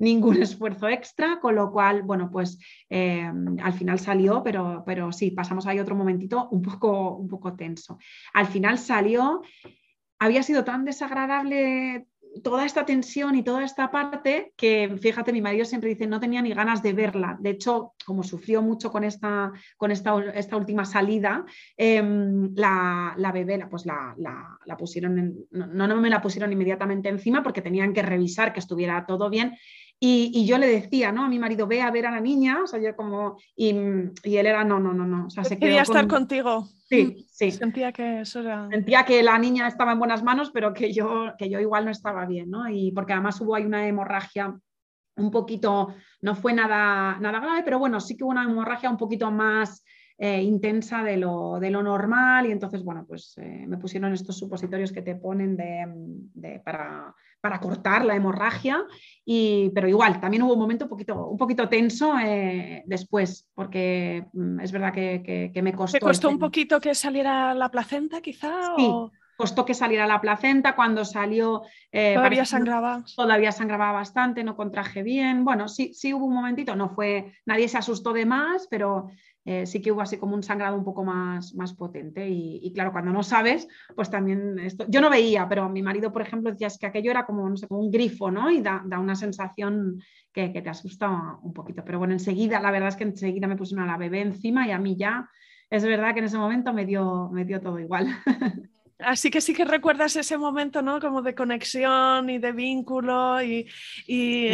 ningún esfuerzo extra, con lo cual, bueno, pues eh, al final salió, pero, pero sí, pasamos ahí otro momentito un poco, un poco tenso. Al final salió, había sido tan desagradable toda esta tensión y toda esta parte que, fíjate, mi marido siempre dice, no tenía ni ganas de verla. De hecho, como sufrió mucho con esta, con esta, esta última salida, em, la, la, bebé pues la, la, pusieron, no, no me la pusieron inmediatamente encima porque tenían que revisar que estuviera todo bien y, yo le decía, ¿no? A mi marido, ve a ver a la niña, o sea, yo como, y, y él era, no, no, no, no. O sea, se Quería estar contigo. Sí, sí. Sentía que eso era... Sentía que la niña estaba en buenas manos, pero que yo, que yo igual no estaba bien, ¿no? Y porque además hubo ahí una hemorragia un poquito, no fue nada, nada grave, pero bueno, sí que hubo una hemorragia un poquito más eh, intensa de lo, de lo, normal y entonces, bueno, pues eh, me pusieron estos supositorios que te ponen de, para, para, cortar la hemorragia, y, pero igual, también hubo un momento un poquito, un poquito tenso eh, después, porque mm, es verdad que, me costó. ¿Te costó un poquito que saliera la placenta quizá? Sí. Costó que saliera la placenta, cuando salió... todavía sangraba. Todavía sangraba bastante, no contraje bien. Bueno, sí, sí hubo un momentito, no fue, nadie se asustó de más, pero eh, sí que hubo así como un sangrado un poco más, más potente. Y, claro, cuando no sabes, pues también esto. Yo no veía, pero mi marido, por ejemplo, decía que aquello era como, no sé, como un grifo, ¿no? Y da, una sensación que, te asusta un poquito. Pero bueno, enseguida, la verdad es que enseguida me pusieron a la bebé encima y a mí ya, es verdad que en ese momento me dio, me dio todo igual. Así que sí que recuerdas ese momento, ¿no? Como de conexión y de vínculo y, y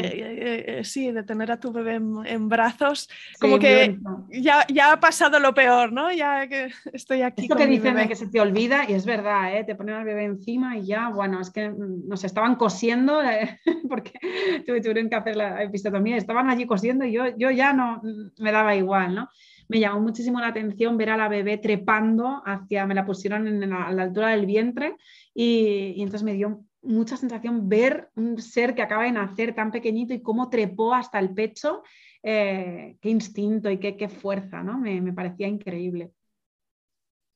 sí. Eh, eh, de tener a tu bebé en, brazos. Como que ya, ya, ha pasado lo peor, ¿no? Ya que estoy aquí. Esto que dicen de que se te olvida y es verdad, ¿eh? Te ponen al bebé encima y ya, bueno, es que nos estaban cosiendo eh, porque tuvieron que hacer la episiotomía, estaban allí cosiendo y yo, yo ya no me daba igual, ¿no? Me llamó muchísimo la atención ver a la bebé trepando hacia, me la pusieron en a la altura del vientre y, entonces me dio mucha sensación ver un ser que acaba de nacer tan pequeñito y cómo trepó hasta el pecho, eh, qué instinto y qué, qué fuerza, ¿no? me parecía increíble.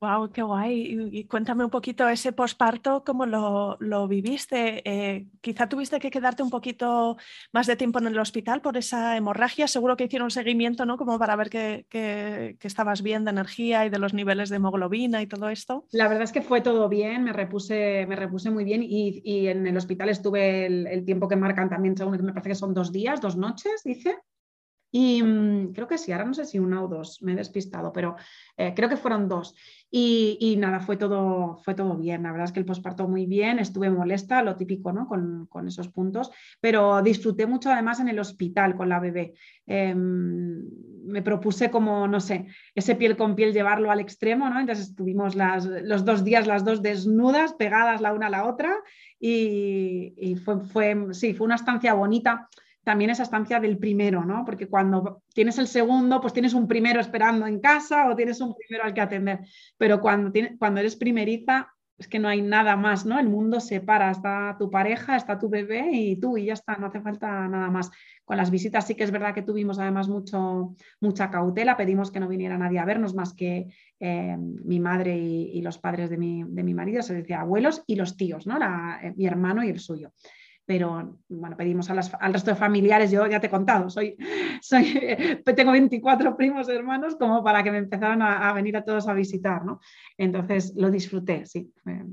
Wow, qué guay. Y, cuéntame un poquito ese posparto, cómo lo, lo viviste. Eh, quizá tuviste que quedarte un poquito más de tiempo en el hospital por esa hemorragia. Seguro que hicieron seguimiento, ¿no? Como para ver que, que, estabas bien de energía y de los niveles de hemoglobina y todo esto. La verdad es que fue todo bien, me repuse, me repuse muy bien y, y en el hospital estuve el, el, tiempo que marcan también, según me parece que son dos días, dos noches, dice. Y mm, creo que sí, ahora no sé si una o dos, me he despistado, pero eh, creo que fueron dos. Y, nada, fue todo, fue todo bien. La verdad es que el posparto muy bien, estuve molesta, lo típico, ¿no? Con, con esos puntos, pero disfruté mucho además en el hospital con la bebé. Em, me propuse como, no sé, ese piel con piel llevarlo al extremo, ¿no? Entonces estuvimos las, los dos días las dos desnudas, pegadas la una a la otra y, y fue, fue, sí, fue una estancia bonita también esa estancia del primero, ¿no? Porque cuando tienes el segundo, pues tienes un primero esperando en casa o tienes un primero al que atender. Pero cuando, cuando eres primeriza, es que no hay nada más, ¿no? El mundo se para, está tu pareja, está tu bebé y tú y ya está, no hace falta nada más. Con las visitas sí que es verdad que tuvimos además mucho, mucha cautela, pedimos que no viniera nadie a vernos más que eh, mi madre y, los padres de mi, de mi, marido, se decía abuelos y los tíos, ¿no? Eh, mi hermano y el suyo pero bueno, pedimos al resto de familiares, yo ya te he contado, soy, soy, tengo 24 primos hermanos como para que me empezaran a, venir a todos a visitar, ¿no? Entonces lo disfruté, sí, fue,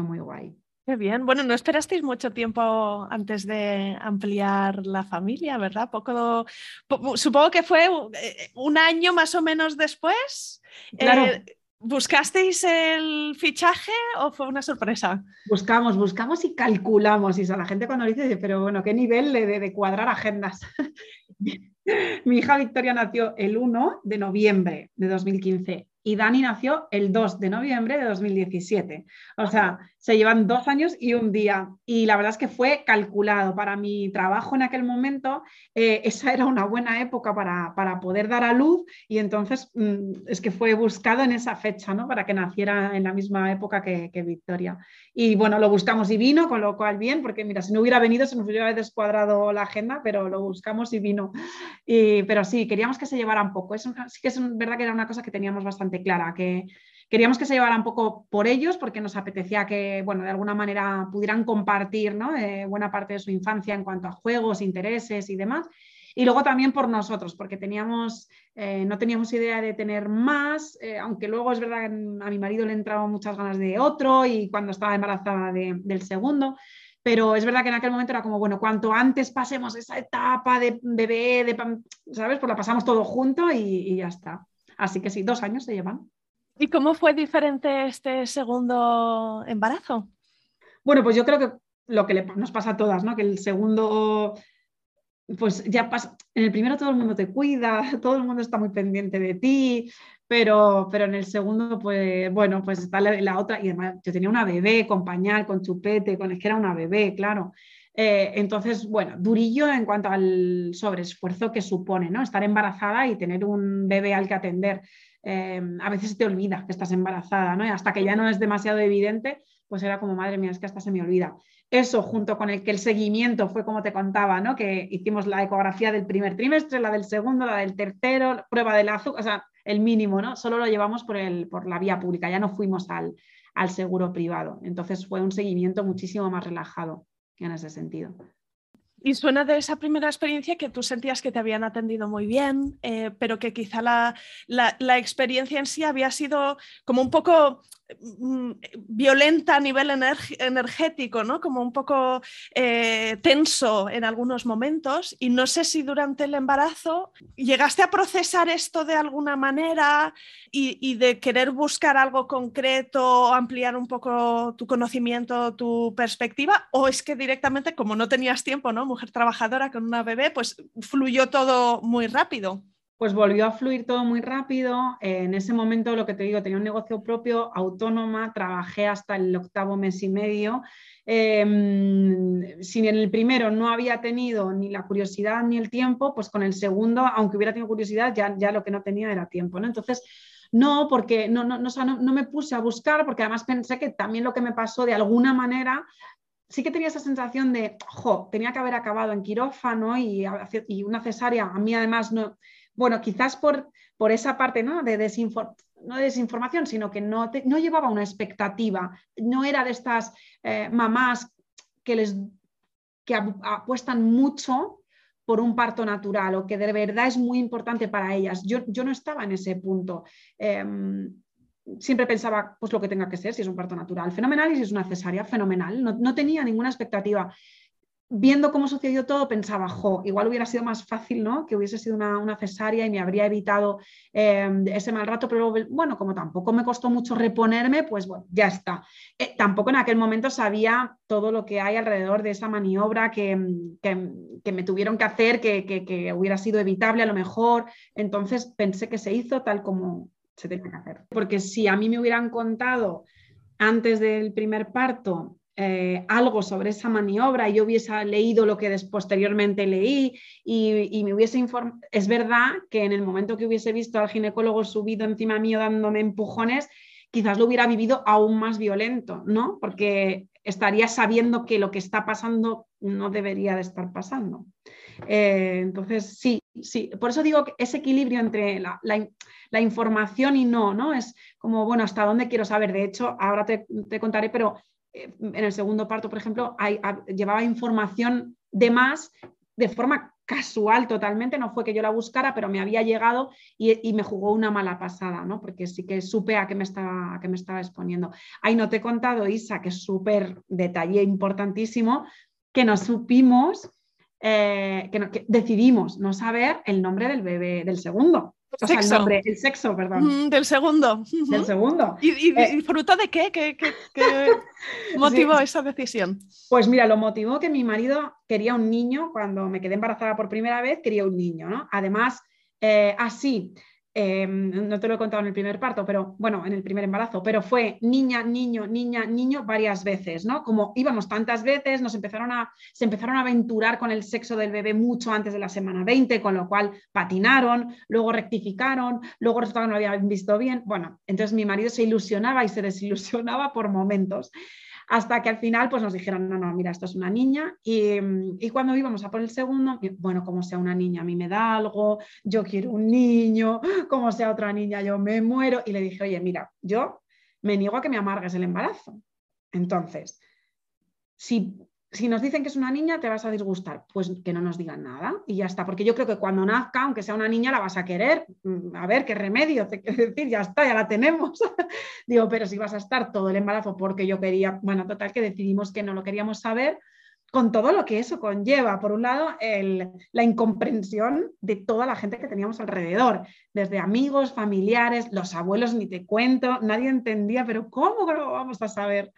muy guay. Qué bien. Bueno, no esperasteis mucho tiempo antes de ampliar la familia, ¿verdad? Poco, supongo que fue eh, un año más o menos después. Claro. Eh, ¿Buscasteis el fichaje o fue una sorpresa? Buscamos, buscamos y calculamos. Y a la gente cuando dice, pero bueno, ¿qué nivel de, de cuadrar agendas? Mi hija Victoria nació el 1 de noviembre de 2015 y Dani nació el 2 de noviembre de 2017. O sea, se llevan dos años y un día. Y la verdad es que fue calculado para mi trabajo en aquel momento. Eh, esa era una buena época para, para, poder dar a luz y entonces mm, es que fue buscado en esa fecha, ¿no? Para que naciera en la misma época que, Victoria. Y bueno, lo buscamos y vino, con lo cual bien, porque mira, si no hubiera venido se nos hubiera descuadrado la agenda, pero lo buscamos y vino. Y, pero sí, queríamos que se llevara un poco. Sí que es verdad que era una cosa que teníamos bastante clara, que queríamos que se llevara un poco por ellos porque nos apetecía que, bueno, de alguna manera pudieran compartir ¿no? Eh, buena parte de su infancia en cuanto a juegos, intereses y demás. Y luego también por nosotros, porque teníamos, eh, no teníamos idea de tener más, eh, aunque luego es verdad que a mi marido le entraban muchas ganas de otro y cuando estaba embarazada del segundo, pero es verdad que en aquel momento era como, bueno, cuanto antes pasemos esa etapa de bebé, de, ¿sabes? Pues la pasamos todo junto y ya está. Así que sí, dos años se llevan. ¿Y cómo fue diferente este segundo embarazo? Bueno, pues yo creo que lo que nos pasa a todas, ¿no? Que el segundo, pues ya pasa, en el primero todo el mundo te cuida, todo el mundo está muy pendiente de ti, pero, pero en el segundo, pues bueno, pues está la, otra, y además yo tenía una bebé con pañal, con chupete, con es que era una bebé, claro. Eh, entonces, bueno, durillo en cuanto al sobreesfuerzo que supone, ¿no? Estar embarazada y tener un bebé al que atender. Eh, a veces te olvidas que estás embarazada, ¿no? Y hasta que ya no es demasiado evidente, pues era como, madre mía, es que hasta se me olvida. Eso, junto con el que el seguimiento fue como te contaba, ¿no? Que hicimos la ecografía del primer trimestre, la del segundo, la del tercero, prueba del azúcar, o sea, el mínimo, ¿no? Solo lo llevamos por, el, por la vía pública, ya no fuimos al, al seguro privado. Entonces fue un seguimiento muchísimo más relajado en ese sentido. Y suena de esa primera experiencia que tú sentías que te habían atendido muy bien, eh, pero que quizá la, la, experiencia en sí había sido como un poco mm, violenta a nivel energético, ¿no? como un poco eh, tenso en algunos momentos. Y no sé si durante el embarazo llegaste a procesar esto de alguna manera y, y de querer buscar algo concreto, ampliar un poco tu conocimiento, tu perspectiva, o es que directamente, como no tenías tiempo, ¿no? Mujer trabajadora con una bebé, pues fluyó todo muy rápido. Pues volvió a fluir todo muy rápido. En ese momento, lo que te digo, tenía un negocio propio, autónoma, trabajé hasta el octavo mes y medio. Em, si en el primero no había tenido ni la curiosidad ni el tiempo, pues con el segundo, aunque hubiera tenido curiosidad, ya, ya lo que no tenía era tiempo. ¿no? Entonces, no, porque no, no, no, no, me puse a buscar, porque además pensé que también lo que me pasó de alguna manera sí que tenía esa sensación de, jo, tenía que haber acabado en quirófano y, una cesárea. A mí además no, bueno, quizás por, por esa parte ¿no? de no desinformación, sino que no, no, llevaba una expectativa, no era de estas eh, mamás que, les, que apuestan mucho por un parto natural o que de verdad es muy importante para ellas. Yo, yo no estaba en ese punto. Em, siempre pensaba, pues lo que tenga que ser, si es un parto natural, fenomenal, y si es una cesárea, fenomenal. No, tenía ninguna expectativa. Viendo cómo sucedió todo, pensaba, jo, igual hubiera sido más fácil, ¿no? Que hubiese sido una, cesárea y me habría evitado em, ese mal rato, pero bueno, como tampoco me costó mucho reponerme, pues bueno, ya está. Eh, tampoco en aquel momento sabía todo lo que hay alrededor de esa maniobra que, me tuvieron que hacer, que, que hubiera sido evitable a lo mejor. Entonces pensé que se hizo tal como, se tenía que hacer. Porque si a mí me hubieran contado antes del primer parto eh, algo sobre esa maniobra y yo hubiese leído lo que posteriormente leí y, me hubiese informado, es verdad que en el momento que hubiese visto al ginecólogo subido encima mío dándome empujones, quizás lo hubiera vivido aún más violento, ¿no? Porque estaría sabiendo que lo que está pasando no debería de estar pasando. Eh, entonces, sí, sí, por eso digo que ese equilibrio entre la, información y no, ¿no? Es como, bueno, ¿hasta dónde quiero saber? De hecho, ahora te, contaré, pero eh, en el segundo parto, por ejemplo, llevaba información de más de forma casual totalmente, no fue que yo la buscara, pero me había llegado y, me jugó una mala pasada, ¿no? Porque sí que supe a qué me estaba, a qué me estaba exponiendo. Ahí no te he contado, Isa, que es súper detalle importantísimo, que nos supimos eh, que, decidimos no saber el nombre del bebé, del segundo. O sea, el nombre, el sexo, perdón. Mm, del segundo. Del segundo. ¿Y, y, eh, fruto de qué? ¿Qué, motivó esa decisión? Pues mira, lo motivó que mi marido quería un niño, cuando me quedé embarazada por primera vez, quería un niño, ¿no? Además, eh, así, Em, no te lo he contado en el primer parto, pero bueno, en el primer embarazo, pero fue niña, niño, niña, niño varias veces, ¿no? Como íbamos tantas veces, nos empezaron a, se empezaron a aventurar con el sexo del bebé mucho antes de la semana 20, con lo cual patinaron, luego rectificaron, luego resultaba que no lo habían visto bien. Bueno, entonces mi marido se ilusionaba y se desilusionaba por momentos hasta que al final pues nos dijeron, no, no, mira, esto es una niña y, y, cuando íbamos a por el segundo, bueno, como sea una niña a mí me da algo, yo quiero un niño, como sea otra niña yo me muero y le dije, oye, mira, yo me niego a que me amargues el embarazo. Entonces, si si nos dicen que es una niña, te vas a disgustar. Pues que no nos digan nada y ya está. Porque yo creo que cuando nazca, aunque sea una niña, la vas a querer. Mm, a ver, qué remedio. Te quiero decir, ya está, ya la tenemos. Digo, pero si vas a estar todo el embarazo porque yo quería, bueno, total, que decidimos que no lo queríamos saber, con todo lo que eso conlleva. Por un lado, la incomprensión de toda la gente que teníamos alrededor, desde amigos, familiares, los abuelos, ni te cuento, nadie entendía, pero ¿cómo lo vamos a saber?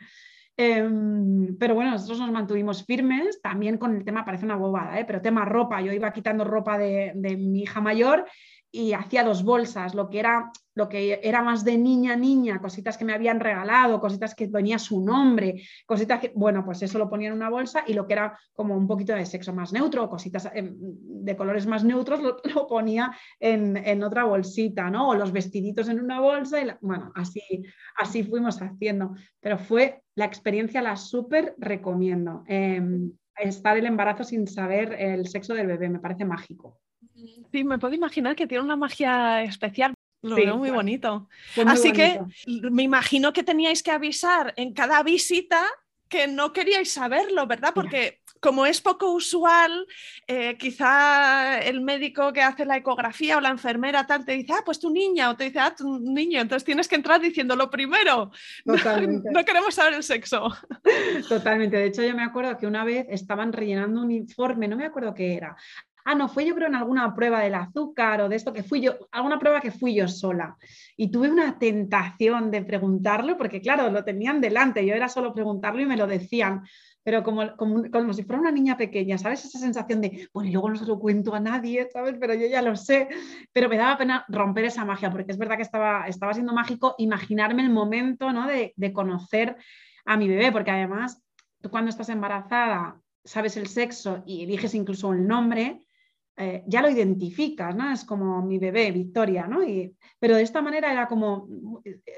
Em, pero bueno, nosotros nos mantuvimos firmes, también con el tema, parece una bobada, ¿eh? pero tema ropa, yo iba quitando ropa de, de mi hija mayor y hacía dos bolsas, lo que era lo que era más de niña niña, cositas que me habían regalado, cositas que venía su nombre, cositas que, bueno, pues eso lo ponía en una bolsa y lo que era como un poquito de sexo más neutro, cositas em, de colores más neutros, lo, ponía en, otra bolsita, ¿no? O los vestiditos en una bolsa y, bueno, así, así fuimos haciendo. Pero fue la experiencia, la súper recomiendo. Em, estar el embarazo sin saber el sexo del bebé, me parece mágico. Sí, me puedo imaginar que tiene una magia especial. Lo veo muy bonito. Así que me imagino que teníais que avisar en cada visita que no queríais saberlo, ¿verdad? Porque como es poco usual, eh, quizá el médico que hace la ecografía o la enfermera tal te dice, ah, pues tu niña, o te dice, ah, tu niño, entonces tienes que entrar diciendo lo primero. Totalmente. No, queremos saber el sexo. Totalmente. De hecho, yo me acuerdo que una vez estaban rellenando un informe, no me acuerdo qué era. Ah, no, fue yo creo en alguna prueba del azúcar o de esto que fui yo, alguna prueba que fui yo sola. Y tuve una tentación de preguntarlo, porque claro, lo tenían delante, yo era solo preguntarlo y me lo decían pero como, como, si fuera una niña pequeña, ¿sabes? Esa sensación de, bueno, y luego no se lo cuento a nadie, ¿sabes? Pero yo ya lo sé, pero me daba pena romper esa magia, porque es verdad que estaba, estaba siendo mágico imaginarme el momento, ¿no? De, de conocer a mi bebé, porque además, tú cuando estás embarazada, sabes el sexo y eliges incluso el nombre, eh, ya lo identificas, ¿no? Es como mi bebé, Victoria, ¿no? Y, pero de esta manera era como,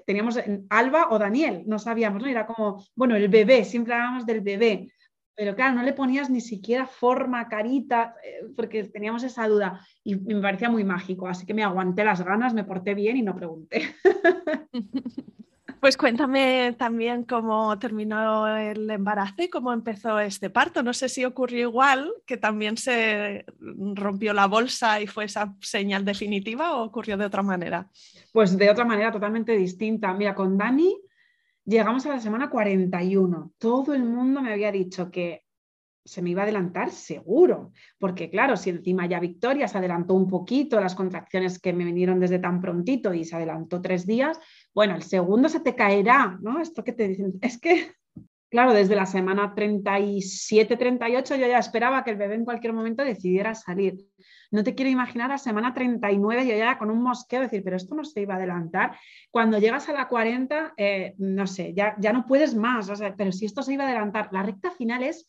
teníamos Alba o Daniel, no sabíamos, ¿no? Era como, bueno, el bebé, siempre hablábamos del bebé, pero claro, no le ponías ni siquiera forma, carita, eh, porque teníamos esa duda y me parecía muy mágico, así que me aguanté las ganas, me porté bien y no pregunté. Pues cuéntame también cómo terminó el embarazo y cómo empezó este parto. No sé si ocurrió igual, que también se rompió la bolsa y fue esa señal definitiva o ocurrió de otra manera. Pues de otra manera totalmente distinta. Mira, con Dani llegamos a la semana 41. Todo el mundo me había dicho que se me iba a adelantar seguro, porque claro, si encima ya Victoria se adelantó un poquito, las contracciones que me vinieron desde tan prontito y se adelantó tres días, bueno, el segundo se te caerá, ¿no? Esto que te dicen, es que, claro, desde la semana 37, 38 yo ya esperaba que el bebé en cualquier momento decidiera salir. No te quiero imaginar a semana 39 yo ya con un mosqueo decir, pero esto no se iba a adelantar. Cuando llegas a la 40, eh, no sé, ya, ya no puedes más, o sea, pero si esto se iba a adelantar, la recta final es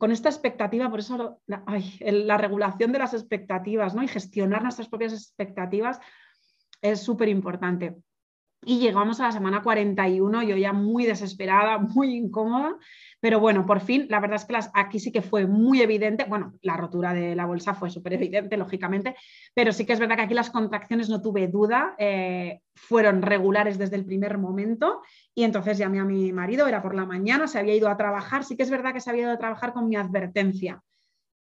con esta expectativa, por eso la, regulación de las expectativas ¿no? y gestionar nuestras propias expectativas es súper importante. Y llegamos a la semana 41, yo ya muy desesperada, muy incómoda, pero bueno, por fin, la verdad es que aquí sí que fue muy evidente, bueno, la rotura de la bolsa fue súper evidente, lógicamente, pero sí que es verdad que aquí las contracciones, no tuve duda, eh, fueron regulares desde el primer momento y entonces llamé a mi marido, era por la mañana, se había ido a trabajar, sí que es verdad que se había ido a trabajar con mi advertencia.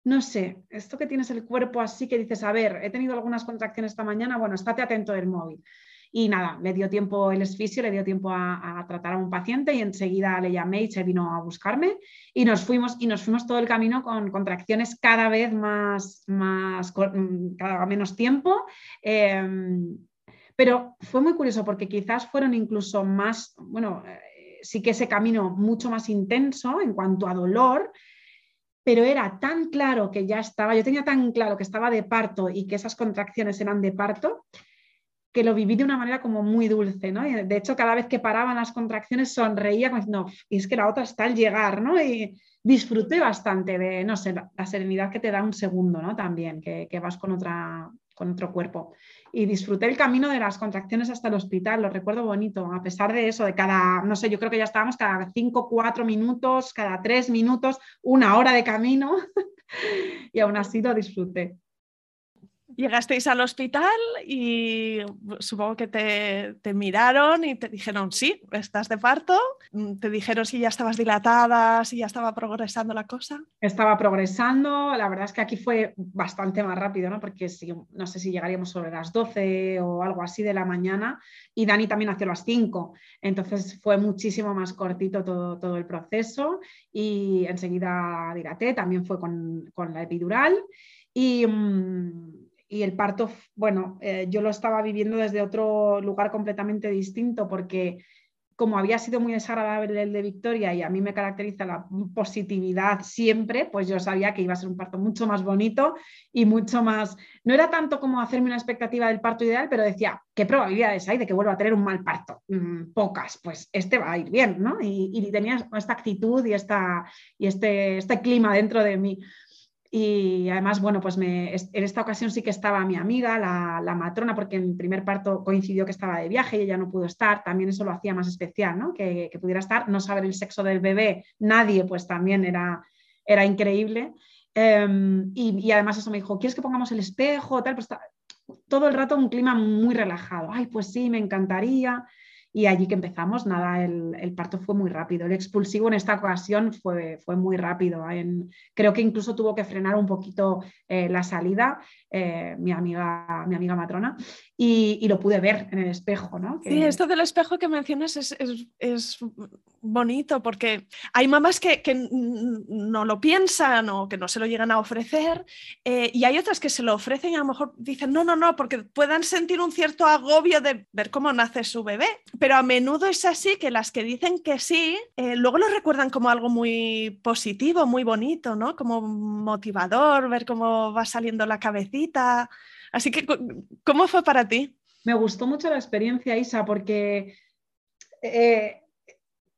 No sé, esto que tienes el cuerpo así que dices, a ver, he tenido algunas contracciones esta mañana, bueno, estate atento del móvil. Y nada, le dio tiempo el esfisio, le dio tiempo a, tratar a un paciente y enseguida le llamé y se vino a buscarme y nos fuimos, y nos fuimos todo el camino con contracciones cada vez más, más cada menos tiempo. Em, pero fue muy curioso porque quizás fueron incluso más, bueno, eh, sí que ese camino mucho más intenso en cuanto a dolor, pero era tan claro que ya estaba, yo tenía tan claro que estaba de parto y que esas contracciones eran de parto, que lo viví de una manera como muy dulce, ¿no? de hecho, cada vez que paraban las contracciones sonreía como diciendo, y es que la otra está al llegar, ¿no? Y disfruté bastante de, no sé, la, serenidad que te da un segundo, ¿no? También, que, vas con, otra, con otro cuerpo. Y disfruté el camino de las contracciones hasta el hospital, lo recuerdo bonito, a pesar de eso, de cada, no sé, yo creo que ya estábamos cada cinco, cuatro minutos, cada tres minutos, una hora de camino, y aún así lo disfruté. Llegasteis al hospital y supongo que te, miraron y te dijeron, sí, estás de parto. Mm, te dijeron si ya estabas dilatada, si ya estaba progresando la cosa. Estaba progresando. La verdad es que aquí fue bastante más rápido, ¿no? Porque no sé si llegaríamos sobre las 12 o algo así de la mañana. Y Dani también nació a las 5. Entonces fue muchísimo más cortito todo, todo el proceso. Y enseguida dilaté, también fue con, con la epidural. Y. Y el parto, bueno, eh, yo lo estaba viviendo desde otro lugar completamente distinto porque como había sido muy desagradable el de Victoria y a mí me caracteriza la positividad siempre, pues yo sabía que iba a ser un parto mucho más bonito y mucho más... No era tanto como hacerme una expectativa del parto ideal, pero decía, ¿qué probabilidades hay de que vuelva a tener un mal parto? Mm, pocas, pues este va a ir bien, ¿no? Y, tenía esta actitud y, esta, y este, este clima dentro de mí. Y además, bueno, pues me, en esta ocasión sí que estaba mi amiga, la, matrona, porque en primer parto coincidió que estaba de viaje y ella no pudo estar. También eso lo hacía más especial, ¿no? Que, pudiera estar. No saber el sexo del bebé, nadie, pues también era, era increíble. Em, y, además eso me dijo, ¿quieres que pongamos el espejo? Tal, pues todo el rato un clima muy relajado. Ay, pues sí, me encantaría. Y allí que empezamos, nada, el, parto fue muy rápido. El expulsivo en esta ocasión fue, fue muy rápido. En, creo que incluso tuvo que frenar un poquito eh, la salida eh, mi, amiga, mi amiga matrona y, lo pude ver en el espejo. ¿no? Sí, esto del espejo que mencionas es, es, bonito porque hay mamás que, que, no lo piensan o que no se lo llegan a ofrecer eh, y hay otras que se lo ofrecen y a lo mejor dicen no, no, no, porque puedan sentir un cierto agobio de ver cómo nace su bebé pero a menudo es así que las que dicen que sí, eh, luego lo recuerdan como algo muy positivo, muy bonito, ¿no? Como motivador, ver cómo va saliendo la cabecita. Así que, ¿cómo fue para ti? Me gustó mucho la experiencia, Isa, porque eh,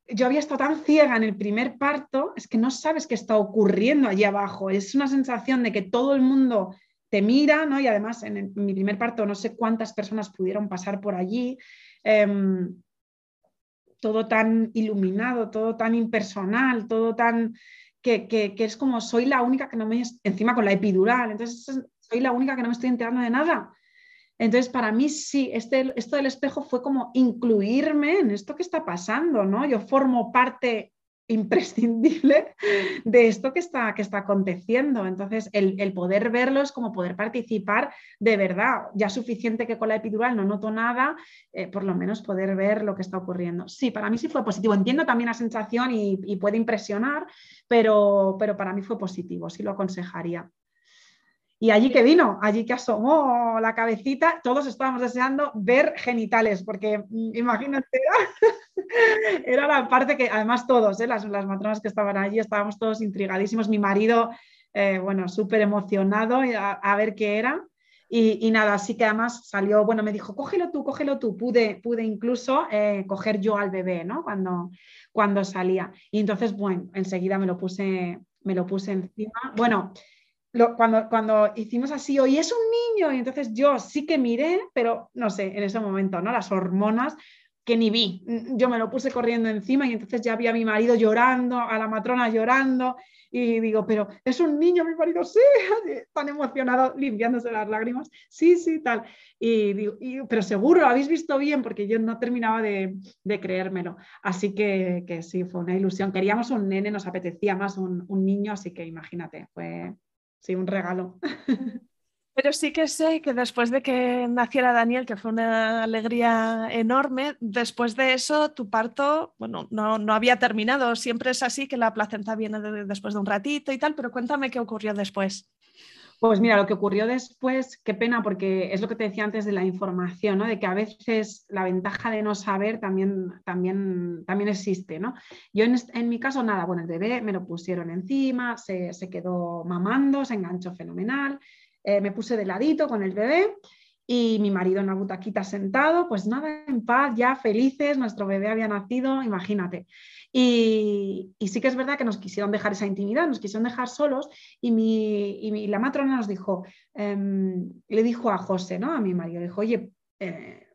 yo había estado tan ciega en el primer parto, es que no sabes qué está ocurriendo allí abajo. Es una sensación de que todo el mundo te mira, ¿no? Y además en, mi primer parto no sé cuántas personas pudieron pasar por allí. Em, todo tan iluminado, todo tan impersonal, todo tan que, es como soy la única que no me encima con la epidural, entonces soy la única que no me estoy enterando de nada. Entonces, para mí sí, este, esto del espejo fue como incluirme en esto que está pasando, ¿no? Yo formo parte imprescindible de esto que está, que está aconteciendo. Entonces, el, poder verlo es como poder participar de verdad. Ya suficiente que con la epidural no noto nada, eh, por lo menos poder ver lo que está ocurriendo. Sí, para mí sí fue positivo. Entiendo también la sensación y, y puede impresionar, pero, pero para mí fue positivo, sí lo aconsejaría. Y allí que vino, allí que asomó la cabecita, todos estábamos deseando ver genitales, porque mm, imagínate, era, la parte que, además todos, ¿eh? las, las, matronas que estaban allí, estábamos todos intrigadísimos, mi marido, eh, bueno, súper emocionado a, ver qué era. Y, nada, así que además salió, bueno, me dijo, cógelo tú, cógelo tú. Pude, pude incluso eh, coger yo al bebé, ¿no? Cuando, cuando salía. Y entonces, bueno, enseguida me lo puse, me lo puse encima. Bueno, cuando, cuando hicimos así, hoy es un niño, y entonces yo sí que miré, pero no sé, en ese momento, ¿no? Las hormonas que ni vi. Yo me lo puse corriendo encima y entonces ya había a mi marido llorando, a la matrona llorando, y digo, pero es un niño, mi marido, sí, tan emocionado, limpiándose las lágrimas, sí, sí, tal. Y digo, pero seguro, lo habéis visto bien, porque yo no terminaba de, creérmelo. Así que, que, sí, fue una ilusión. Queríamos un nene, nos apetecía más un niño, así que imagínate, fue, sí, un regalo. Pero sí que sé que después de que naciera Daniel, que fue una alegría enorme, después de eso tu parto, bueno, no, no había terminado. Siempre es así que la placenta viene después de un ratito y tal, pero cuéntame qué ocurrió después. Pues mira, lo que ocurrió después, qué pena, porque es lo que te decía antes de la información, ¿no? de que a veces la ventaja de no saber también, también, también existe. ¿no? Yo en, mi caso, nada, bueno, el bebé me lo pusieron encima, se, quedó mamando, se enganchó fenomenal, eh, me puse de ladito con el bebé y mi marido en la butaquita sentado, pues nada, en paz, ya felices, nuestro bebé había nacido, imagínate. Y, sí que es verdad que nos quisieron dejar esa intimidad, nos quisieron dejar solos y, mi, la matrona nos dijo, em, le dijo a José, ¿no? a mi marido, le dijo, oye, eh,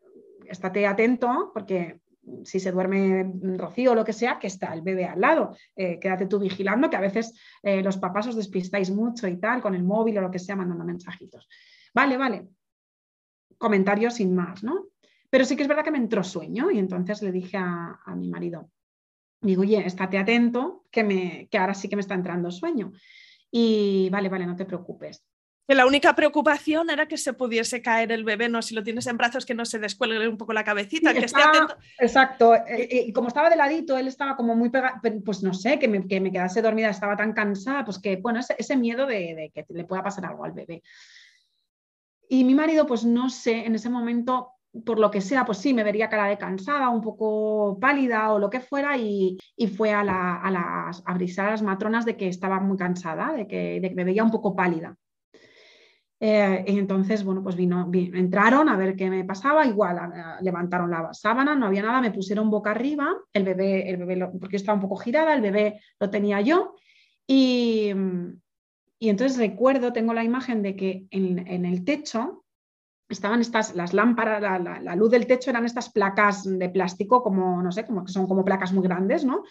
estate atento porque si se duerme Rocío o lo que sea, que está el bebé al lado. Eh, quédate tú vigilando, que a veces eh, los papás os despistáis mucho y tal, con el móvil o lo que sea, mandando mensajitos. Vale, vale. Comentarios sin más, ¿no? Pero sí que es verdad que me entró sueño y entonces le dije a mi marido, digo, oye, estate atento, que, me, que ahora sí que me está entrando sueño. Y vale, vale, no te preocupes. Que la única preocupación era que se pudiese caer el bebé, no si lo tienes en brazos, que no se descuelgue un poco la cabecita, que esté atento. Exacto, eh, eh, y como estaba de ladito, él estaba como muy pegado, pues no sé, que me, que me, quedase dormida, estaba tan cansada, pues que, bueno, ese, ese miedo de, de, que le pueda pasar algo al bebé. Y mi marido, pues no sé, en ese momento por lo que sea, pues sí, me vería cara de cansada, un poco pálida o lo que fuera, y, fue a, las, avisar a las matronas de que estaba muy cansada, de que, me veía un poco pálida. Eh, y entonces, bueno, pues vino, entraron a ver qué me pasaba, igual levantaron la sábana, no había nada, me pusieron boca arriba, el bebé, el bebé porque estaba un poco girada, el bebé lo tenía yo, y, entonces recuerdo, tengo la imagen de que en el techo estaban estas, las lámparas, la, luz del techo eran estas placas de plástico, como, no sé, como que son como placas muy grandes, ¿no?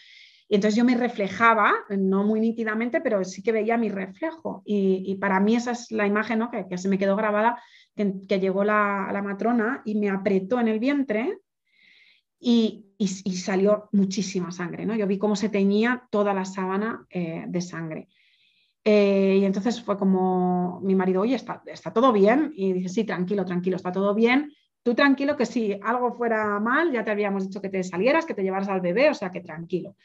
Y entonces yo me reflejaba, no muy nítidamente, pero sí que veía mi reflejo. Y, para mí esa es la imagen ¿no? que, se me quedó grabada, que, llegó la, la, matrona y me apretó en el vientre y, salió muchísima sangre, ¿no? Yo vi cómo se teñía toda la sábana eh, de sangre. Eh, y entonces fue como mi marido, oye, ¿está, ¿está todo bien? Y dice, sí, tranquilo, tranquilo, está todo bien. Tú tranquilo que si algo fuera mal, ya te habíamos dicho que te salieras, que te llevaras al bebé, o sea que tranquilo.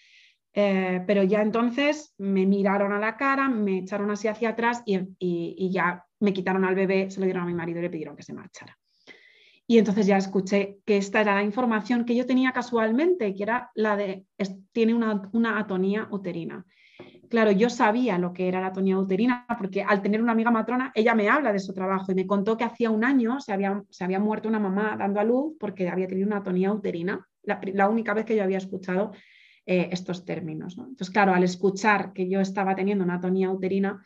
Eh, pero ya entonces me miraron a la cara, me echaron así hacia atrás y, y, ya me quitaron al bebé, se lo dieron a mi marido y le pidieron que se marchara. Y entonces ya escuché que esta era la información que yo tenía casualmente, que era la de, tiene una, una atonía uterina claro, yo sabía lo que era la atonía uterina, porque al tener una amiga matrona, ella me habla de su trabajo y me contó que hacía un año se había, se había muerto una mamá dando a luz porque había tenido una atonía uterina, la, única vez que yo había escuchado eh, estos términos. Entonces, claro, al escuchar que yo estaba teniendo una atonía uterina,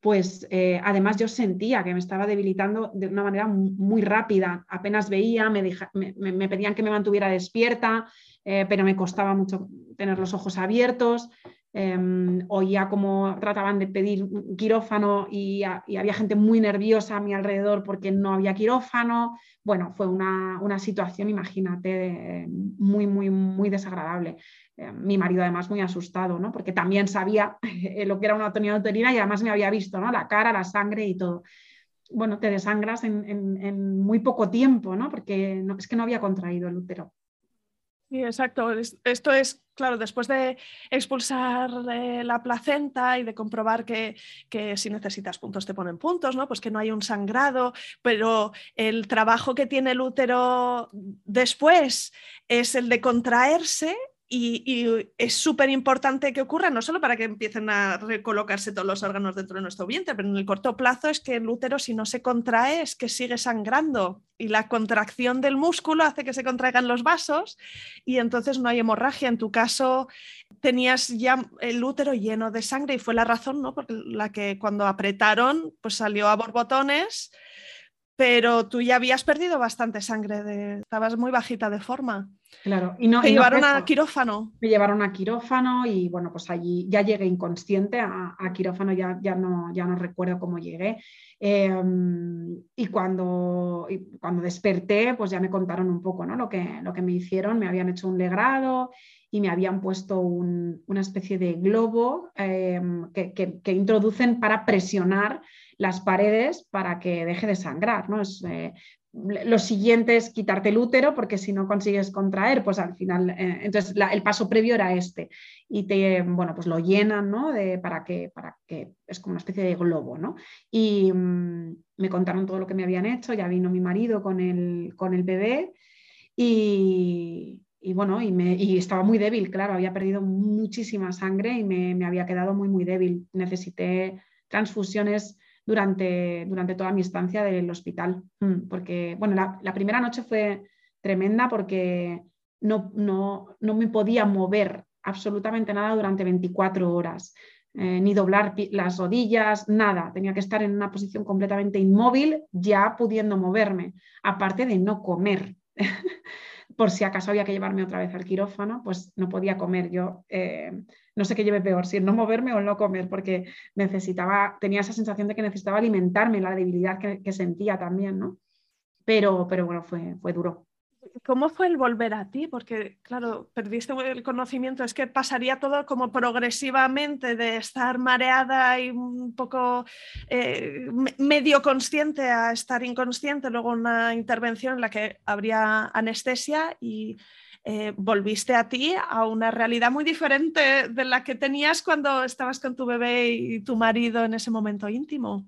pues eh, además yo sentía que me estaba debilitando de una manera muy, rápida. Apenas veía, me, me, pedían que me mantuviera despierta, eh, pero me costaba mucho tener los ojos abiertos. Em, oía cómo trataban de pedir quirófano y, había gente muy nerviosa a mi alrededor porque no había quirófano. Bueno, fue una, situación, imagínate, muy, muy, muy desagradable. Eh, mi marido además muy asustado, ¿no? porque también sabía lo que era una atonía uterina y además me había visto ¿no? la cara, la sangre y todo. Bueno, te desangras en, muy poco tiempo, ¿no? porque no, es que no había contraído el útero. Sí, exacto. Esto es, claro, después de expulsar eh, la placenta y de comprobar que, que, si necesitas puntos te ponen puntos, ¿no? Pues que no hay un sangrado, pero el trabajo que tiene el útero después es el de contraerse y, es súper importante que ocurra, no solo para que empiecen a recolocarse todos los órganos dentro de nuestro vientre, pero en el corto plazo es que el útero, si no se contrae, es que sigue sangrando. Y la contracción del músculo hace que se contraigan los vasos y entonces no hay hemorragia. En tu caso, tenías ya el útero lleno de sangre y fue la razón, ¿no? Porque la que cuando apretaron, pues salió a borbotones pero tú ya habías perdido bastante sangre, estabas muy bajita de forma. Claro, y no. Te llevaron a quirófano. Me llevaron a quirófano y bueno, pues allí ya llegué inconsciente a, quirófano, ya, ya, no, ya no recuerdo cómo llegué. Em, y, cuando, cuando desperté, pues ya me contaron un poco ¿no? lo, que, lo que me hicieron. Me habían hecho un legrado y me habían puesto una especie de globo em, que, que introducen para presionar las paredes para que deje de sangrar. ¿no? Eh, lo siguiente es quitarte el útero porque si no consigues contraer, pues al final, eh, entonces el paso previo era este y te, bueno, pues lo llenan, ¿no? De, para, que, para que es como una especie de globo, ¿no? Y mm, me contaron todo lo que me habían hecho, ya vino mi marido con el, con el bebé y, bueno, y, me, y, estaba muy débil, claro, había perdido muchísima sangre y me, me había quedado muy, muy débil. Necesité transfusiones durante, durante toda mi estancia del hospital. Mm, porque, bueno, la, primera noche fue tremenda porque no, no, no, me podía mover absolutamente nada durante 24 horas. Eh, ni doblar las rodillas, nada. Tenía que estar en una posición completamente inmóvil, ya pudiendo moverme, aparte de no comer. Por si acaso había que llevarme otra vez al quirófano, pues no podía comer. Yo eh, no sé qué lleve peor, si el no moverme o el no comer, porque necesitaba, tenía esa sensación de que necesitaba alimentarme, la debilidad que, sentía también, ¿no? Pero, pero bueno, fue, fue duro. ¿Cómo fue el volver a ti? Porque, claro, perdiste el conocimiento, es que pasaría todo como progresivamente de estar mareada y un poco eh, medio consciente a estar inconsciente, luego una intervención en la que habría anestesia y eh, volviste a ti a una realidad muy diferente de la que tenías cuando estabas con tu bebé y tu marido en ese momento íntimo.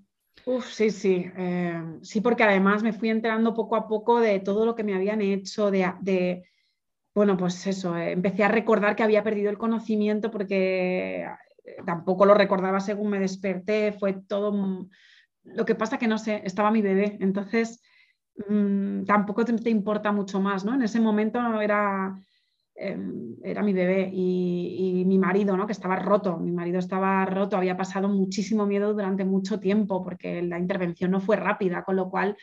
Uf, sí, sí, eh, sí, porque además me fui enterando poco a poco de todo lo que me habían hecho, de, bueno, pues eso, eh, empecé a recordar que había perdido el conocimiento porque tampoco lo recordaba según me desperté, fue todo, lo que pasa que no sé, estaba mi bebé, entonces Mm, tampoco te, importa mucho más, ¿no? En ese momento era, em, era mi bebé y, mi marido, ¿no? Que estaba roto, mi marido estaba roto, había pasado muchísimo miedo durante mucho tiempo porque la intervención no fue rápida, con lo cual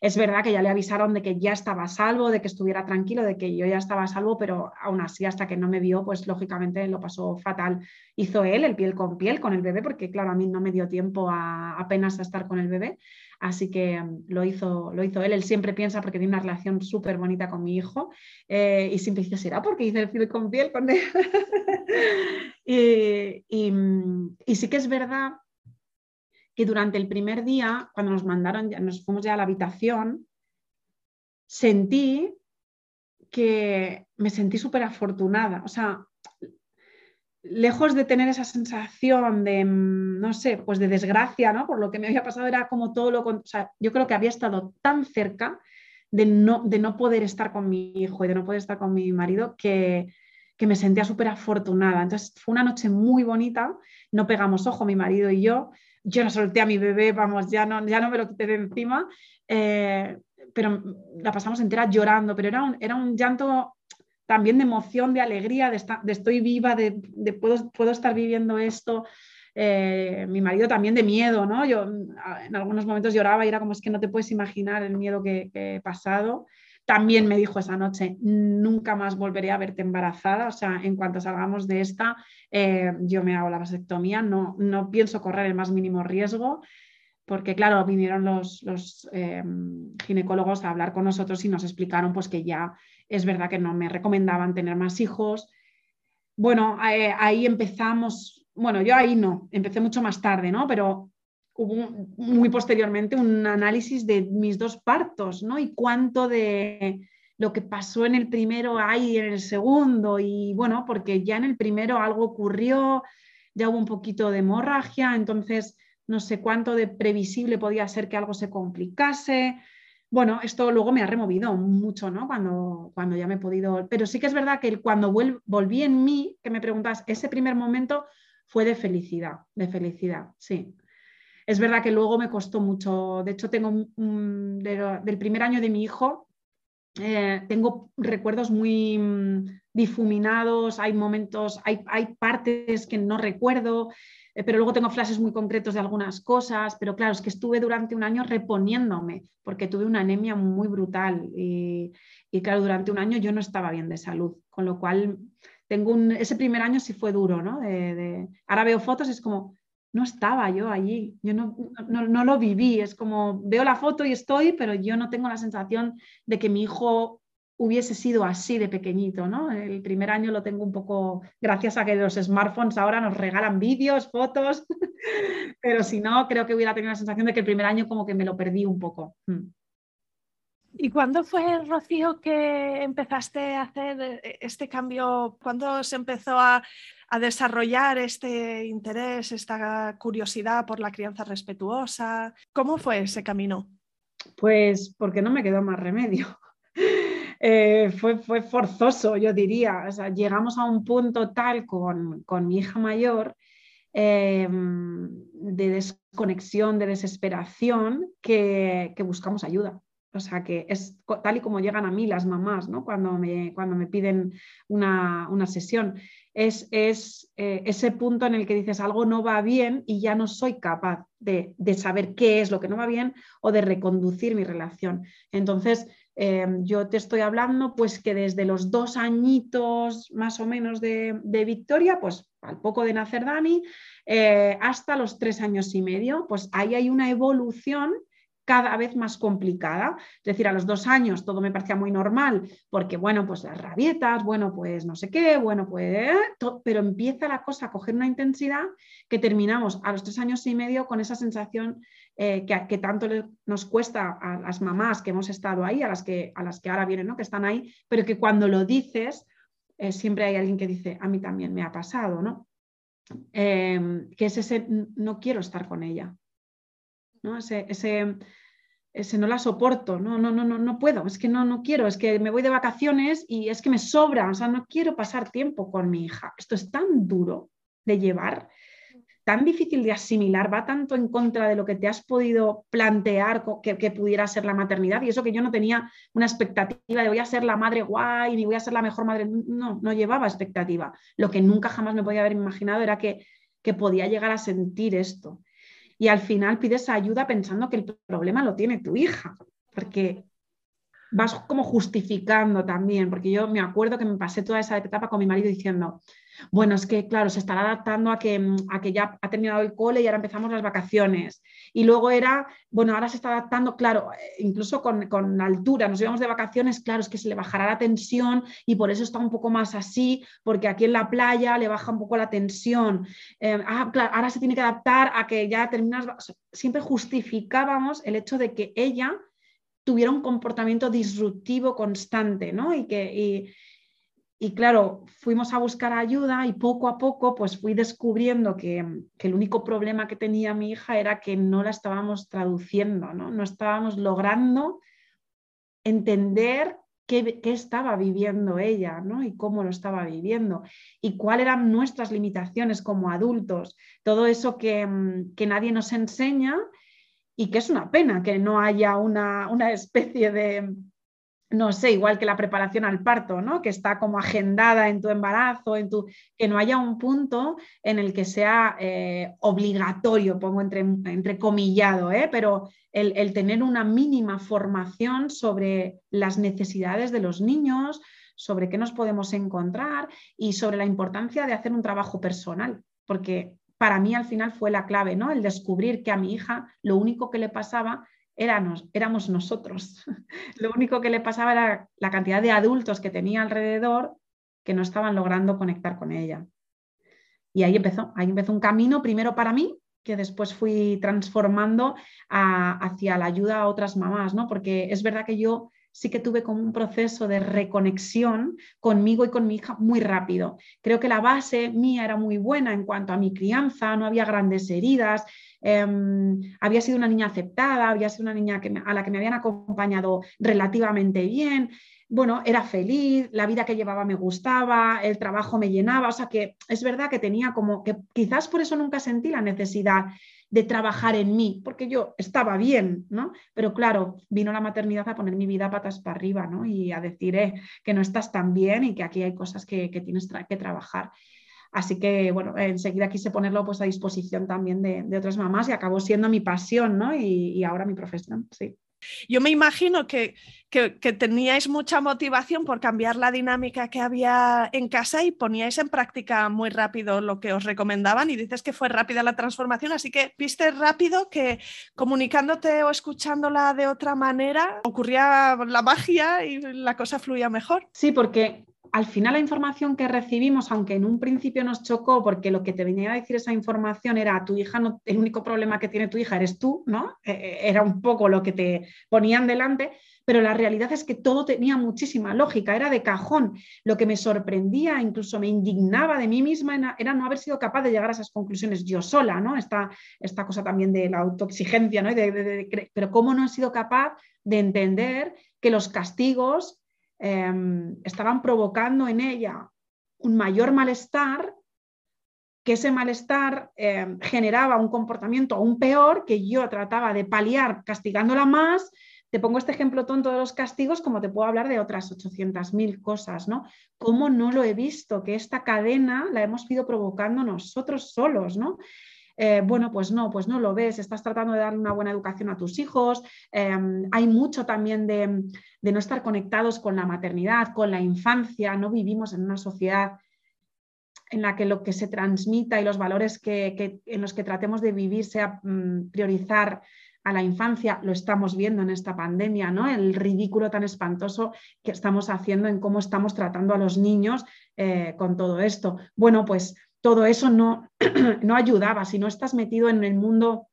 Es verdad que ya le avisaron de que ya estaba salvo, de que estuviera tranquilo, de que yo ya estaba salvo, pero aún así hasta que no me vio, pues lógicamente lo pasó fatal. Hizo él el piel con piel con el bebé, porque claro, a mí no me dio tiempo a, apenas a estar con el bebé, así que mm, lo hizo, lo hizo él. Él siempre piensa, porque tiene una relación súper bonita con mi hijo, eh, y siempre dice, ¿será porque hice el piel con piel con él? y, mm, y sí que es verdad que durante el primer día, cuando nos mandaron, nos fuimos ya a la habitación, sentí que me sentí súper afortunada. O sea, lejos de tener esa sensación de, mm, no sé, pues de desgracia, ¿no? Por lo que me había pasado era como todo lo... O yo creo que había estado tan cerca de no, de no poder estar con mi hijo y de no poder estar con mi marido que, que me sentía súper afortunada. Entonces fue una noche muy bonita, no pegamos ojo mi marido y yo, yo no solté a mi bebé, vamos, ya no, ya no me lo quité de encima, eh, pero la pasamos entera llorando, pero era un, era un llanto también de emoción, de alegría, de, de estoy viva, de, puedo, puedo, estar viviendo esto. Eh, mi marido también de miedo, ¿no? Yo en algunos momentos lloraba y era como es que no te puedes imaginar el miedo que, que he pasado. También me dijo esa noche, nunca más volveré a verte embarazada, o sea, en cuanto salgamos de esta, eh, yo me hago la vasectomía, no, no pienso correr el más mínimo riesgo, porque claro, vinieron los, los eh, ginecólogos a hablar con nosotros y nos explicaron pues que ya es verdad que no me recomendaban tener más hijos. Bueno, eh, ahí empezamos, bueno, yo ahí no, empecé mucho más tarde, ¿no? Pero hubo muy posteriormente un análisis de mis dos partos, ¿no? Y cuánto de lo que pasó en el primero hay en el segundo. Y bueno, porque ya en el primero algo ocurrió, ya hubo un poquito de hemorragia, entonces no sé cuánto de previsible podía ser que algo se complicase. Bueno, esto luego me ha removido mucho, ¿no? Cuando, cuando ya me he podido... Pero sí que es verdad que cuando volví en mí, que me preguntas, ese primer momento fue de felicidad, de felicidad, sí. Es verdad que luego me costó mucho, de hecho tengo del primer año de mi hijo, eh, tengo recuerdos muy mm, difuminados, hay momentos, hay, hay partes que no recuerdo, eh, pero luego tengo flashes muy concretos de algunas cosas, pero claro, es que estuve durante un año reponiéndome, porque tuve una anemia muy brutal y, claro, durante un año yo no estaba bien de salud, con lo cual tengo un, ese primer año sí fue duro, ¿no? ahora veo fotos, es como, no estaba yo allí, yo no, no, lo viví, es como veo la foto y estoy, pero yo no tengo la sensación de que mi hijo hubiese sido así de pequeñito, ¿no? El primer año lo tengo un poco, gracias a que los smartphones ahora nos regalan vídeos, fotos, pero si no, creo que hubiera tenido la sensación de que el primer año como que me lo perdí un poco. Mm. ¿Y cuándo fue, Rocío, que empezaste a hacer eh, este cambio? ¿Cuándo se empezó a, a desarrollar este interés, esta curiosidad por la crianza respetuosa? ¿Cómo fue ese camino? Pues porque no me quedó más remedio. Eh, fue, fue, forzoso, yo diría. llegamos a un punto tal con, mi hija mayor em, de desconexión, de desesperación, que, buscamos ayuda. O sea, que es tal y como llegan a mí las mamás, ¿no? Cuando me, cuando me piden una, una sesión es, eh, ese punto en el que dices algo no va bien y ya no soy capaz de, saber qué es lo que no va bien o de reconducir mi relación. Entonces, em, yo te estoy hablando pues que desde los dos añitos más o menos de, Victoria, pues al poco de nacer Dani, eh, hasta los tres años y medio, pues ahí hay una evolución cada vez más complicada. Es decir, a los dos años todo me parecía muy normal, porque bueno, pues las rabietas, bueno, pues no sé qué, bueno, pues, pero empieza la cosa a coger una intensidad que terminamos a los tres años y medio con esa sensación eh, que, tanto nos cuesta a las mamás que hemos estado ahí, a las que, a las que ahora vienen, ¿no? que están ahí, pero que cuando lo dices, eh, siempre hay alguien que dice, a mí también me ha pasado, ¿no? Em, que es ese, no quiero estar con ella, ¿no? Ese, ese, no la soporto, no, no, no, no, no puedo, es que no, no quiero, es que me voy de vacaciones y es que me sobra, o sea, no quiero pasar tiempo con mi hija. Esto es tan duro de llevar, tan difícil de asimilar, va tanto en contra de lo que te has podido plantear que, que, pudiera ser la maternidad. Y eso que yo no tenía una expectativa de voy a ser la madre guay, ni voy a ser la mejor madre. No, no llevaba expectativa. Lo que nunca jamás me podía haber imaginado era que, que podía llegar a sentir esto y al final pides ayuda pensando que el problema lo tiene tu hija, porque vas como justificando también, porque yo me acuerdo que me pasé toda esa etapa con mi marido diciendo, bueno, es que claro, se estará adaptando a que, mm, a que ya ha terminado el cole y ahora empezamos las vacaciones. Y luego era, bueno, ahora se está adaptando, claro, eh, incluso con, con altura, nos íbamos de vacaciones, claro, es que se le bajará la tensión y por eso está un poco más así, porque aquí en la playa le baja un poco la tensión. Eh, ah, claro, ahora se tiene que adaptar a que ya terminas, siempre justificábamos el hecho de que ella tuviera un comportamiento disruptivo constante, ¿no? Y que, y, claro, fuimos a buscar ayuda y poco a poco pues fui descubriendo que, el único problema que tenía mi hija era que no la estábamos traduciendo, ¿no? No estábamos logrando entender qué, qué, estaba viviendo ella ¿no? y cómo lo estaba viviendo y cuáles eran nuestras limitaciones como adultos. Todo eso que, que nadie nos enseña y que es una pena que no haya una, especie de, no sé, igual que la preparación al parto, ¿no? que está como agendada en tu embarazo, en tu, que no haya un punto en el que sea eh, obligatorio, pongo entre, entre comillado, ¿eh? pero el, el, tener una mínima formación sobre las necesidades de los niños, sobre qué nos podemos encontrar y sobre la importancia de hacer un trabajo personal, porque para mí al final fue la clave, ¿no? El descubrir que a mi hija lo único que le pasaba éramos, éramos nosotros. lo único que le pasaba era la cantidad de adultos que tenía alrededor que no estaban logrando conectar con ella. Y ahí empezó, ahí empezó un camino primero para mí, que después fui transformando hacia la ayuda a otras mamás, ¿no? Porque es verdad que yo sí que tuve como un proceso de reconexión conmigo y con mi hija muy rápido. Creo que la base mía era muy buena en cuanto a mi crianza, no había grandes heridas, em, había sido una niña aceptada, había sido una niña que a la que me habían acompañado relativamente bien. Bueno, era feliz, la vida que llevaba me gustaba, el trabajo me llenaba, o sea que es verdad que tenía como que quizás por eso nunca sentí la necesidad de trabajar en mí, porque yo estaba bien, ¿no? Pero claro, vino la maternidad a poner mi vida patas para arriba, ¿no? Y a decir eh, que no estás tan bien y que aquí hay cosas que, tienes que trabajar. Así que, bueno, enseguida quise ponerlo pues, a disposición también de, otras mamás y acabó siendo mi pasión, ¿no? Y, y ahora mi profesión, sí. Yo me imagino que, teníais mucha motivación por cambiar la dinámica que había en casa y poníais en práctica muy rápido lo que os recomendaban y dices que fue rápida la transformación, así que viste rápido que comunicándote o escuchándola de otra manera ocurría la magia y la cosa fluía mejor. Sí, porque al final la información que recibimos, aunque en un principio nos chocó, porque lo que te venía a decir esa información era tu hija, no, el único problema que tiene tu hija eres tú, ¿no? E, e, era un poco lo que te ponían delante, pero la realidad es que todo tenía muchísima lógica, era de cajón. Lo que me sorprendía, incluso me indignaba de mí misma, era no haber sido capaz de llegar a esas conclusiones yo sola, ¿no? Esta, esta cosa también de la autoexigencia, ¿no? pero cómo no he sido capaz de entender que los castigos Em, estaban provocando en ella un mayor malestar, que ese malestar em, generaba un comportamiento aún peor que yo trataba de paliar castigándola más. Te pongo este ejemplo tonto de los castigos como te puedo hablar de otras 800.000 cosas, ¿no? ¿Cómo no lo he visto? Que esta cadena la hemos ido provocando nosotros solos, ¿no? Eh, bueno, pues no, pues no lo ves, estás tratando de dar una buena educación a tus hijos, em, hay mucho también de, no estar conectados con la maternidad, con la infancia, no vivimos en una sociedad en la que lo que se transmita y los valores que, en los que tratemos de vivir sea mm, priorizar a la infancia, lo estamos viendo en esta pandemia, ¿no? El ridículo tan espantoso que estamos haciendo en cómo estamos tratando a los niños eh, con todo esto. Bueno, pues todo eso no, no ayudaba. Si no estás metido en el mundo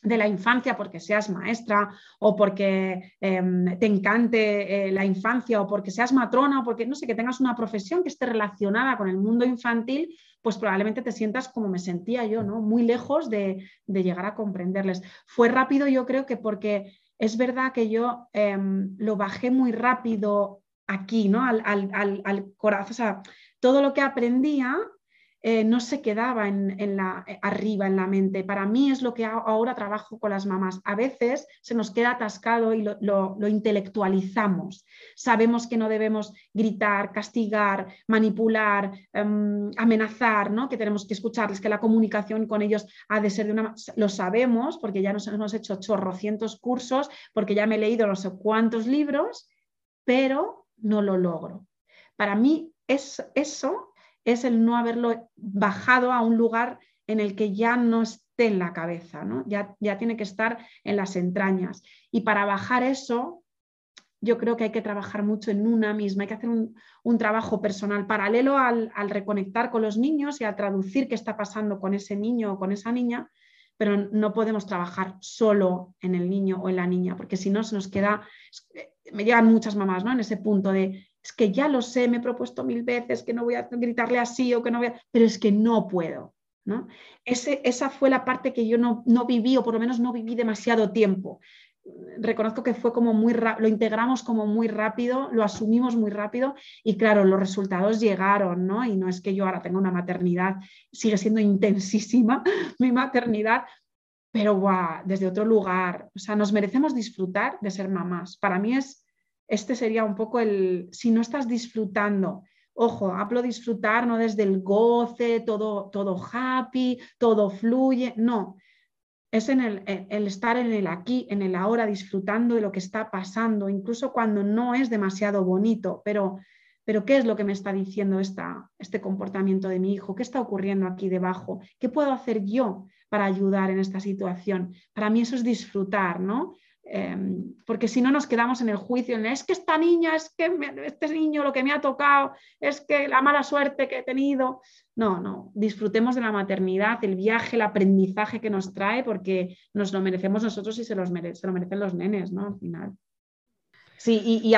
de la infancia porque seas maestra o porque em, te encante eh, la infancia o porque seas matrona o porque no sé, que tengas una profesión que esté relacionada con el mundo infantil, pues probablemente te sientas como me sentía yo, ¿no? Muy lejos de, llegar a comprenderles. Fue rápido yo creo que porque es verdad que yo em, lo bajé muy rápido aquí, ¿no? Al, al, al, al corazón, o sea, todo lo que aprendía eh, no se quedaba en, la, eh, arriba en la mente. Para mí es lo que ahora trabajo con las mamás. A veces se nos queda atascado y lo, intelectualizamos. Sabemos que no debemos gritar, castigar, manipular, em, amenazar, ¿no? que tenemos que escucharles, que la comunicación con ellos ha de ser de una... Lo sabemos porque ya nos hemos hecho chorrocientos cursos, porque ya me he leído no sé cuántos libros, pero no lo logro. Para mí es, eso es el no haberlo bajado a un lugar en el que ya no esté en la cabeza, ¿no? ya, ya tiene que estar en las entrañas. Y para bajar eso, yo creo que hay que trabajar mucho en una misma, hay que hacer un, trabajo personal paralelo al, al, reconectar con los niños y a traducir qué está pasando con ese niño o con esa niña, pero no podemos trabajar solo en el niño o en la niña, porque si no se nos queda, me llegan muchas mamás ¿no? en ese punto de es que ya lo sé, me he propuesto mil veces que no voy a gritarle así o que no voy a, pero es que no puedo. ¿no? Ese, esa fue la parte que yo no, viví o por lo menos no viví demasiado tiempo. Reconozco que fue como muy lo integramos como muy rápido, lo asumimos muy rápido y claro, los resultados llegaron, ¿no? Y no es que yo ahora tenga una maternidad, sigue siendo intensísima mi maternidad, pero desde otro lugar. O sea, nos merecemos disfrutar de ser mamás. Para mí es este sería un poco el, si no estás disfrutando, ojo, hablo disfrutar no desde el goce, todo, todo happy, todo fluye, no, es en el, el, estar en el aquí, en el ahora, disfrutando de lo que está pasando, incluso cuando no es demasiado bonito, pero, pero ¿qué es lo que me está diciendo esta, este comportamiento de mi hijo? ¿Qué está ocurriendo aquí debajo? ¿Qué puedo hacer yo para ayudar en esta situación? Para mí eso es disfrutar, ¿no? Em, porque si no nos quedamos en el juicio, es que esta niña, es que este niño lo que me ha tocado, es que la mala suerte que he tenido. No, no, disfrutemos de la maternidad, el viaje, el aprendizaje que nos trae, porque nos lo merecemos nosotros y se, se lo merecen los nenes, ¿no? Al final. Sí, y, y,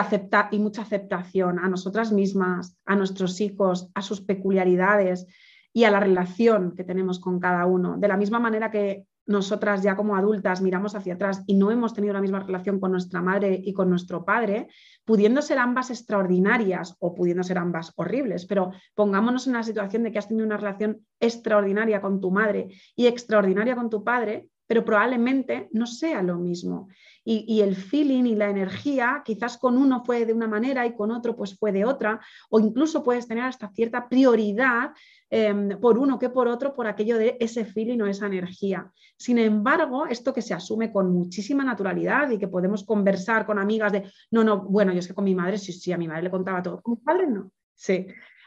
y mucha aceptación a nosotras mismas, a nuestros hijos, a sus peculiaridades y a la relación que tenemos con cada uno. De la misma manera que nosotras ya como adultas miramos hacia atrás y no hemos tenido la misma relación con nuestra madre y con nuestro padre, pudiendo ser ambas extraordinarias o pudiendo ser ambas horribles, pero pongámonos en la situación de que has tenido una relación extraordinaria con tu madre y extraordinaria con tu padre, pero probablemente no sea lo mismo. Y, el feeling y la energía, quizás con uno fue de una manera y con otro pues fue de otra, o incluso puedes tener hasta cierta prioridad em, por uno que por otro por aquello de ese feeling o esa energía. Sin embargo, esto que se asume con muchísima naturalidad y que podemos conversar con amigas de, no, no, bueno, yo es que con mi madre sí, sí, a mi madre le contaba todo, con mi padre no. Sí,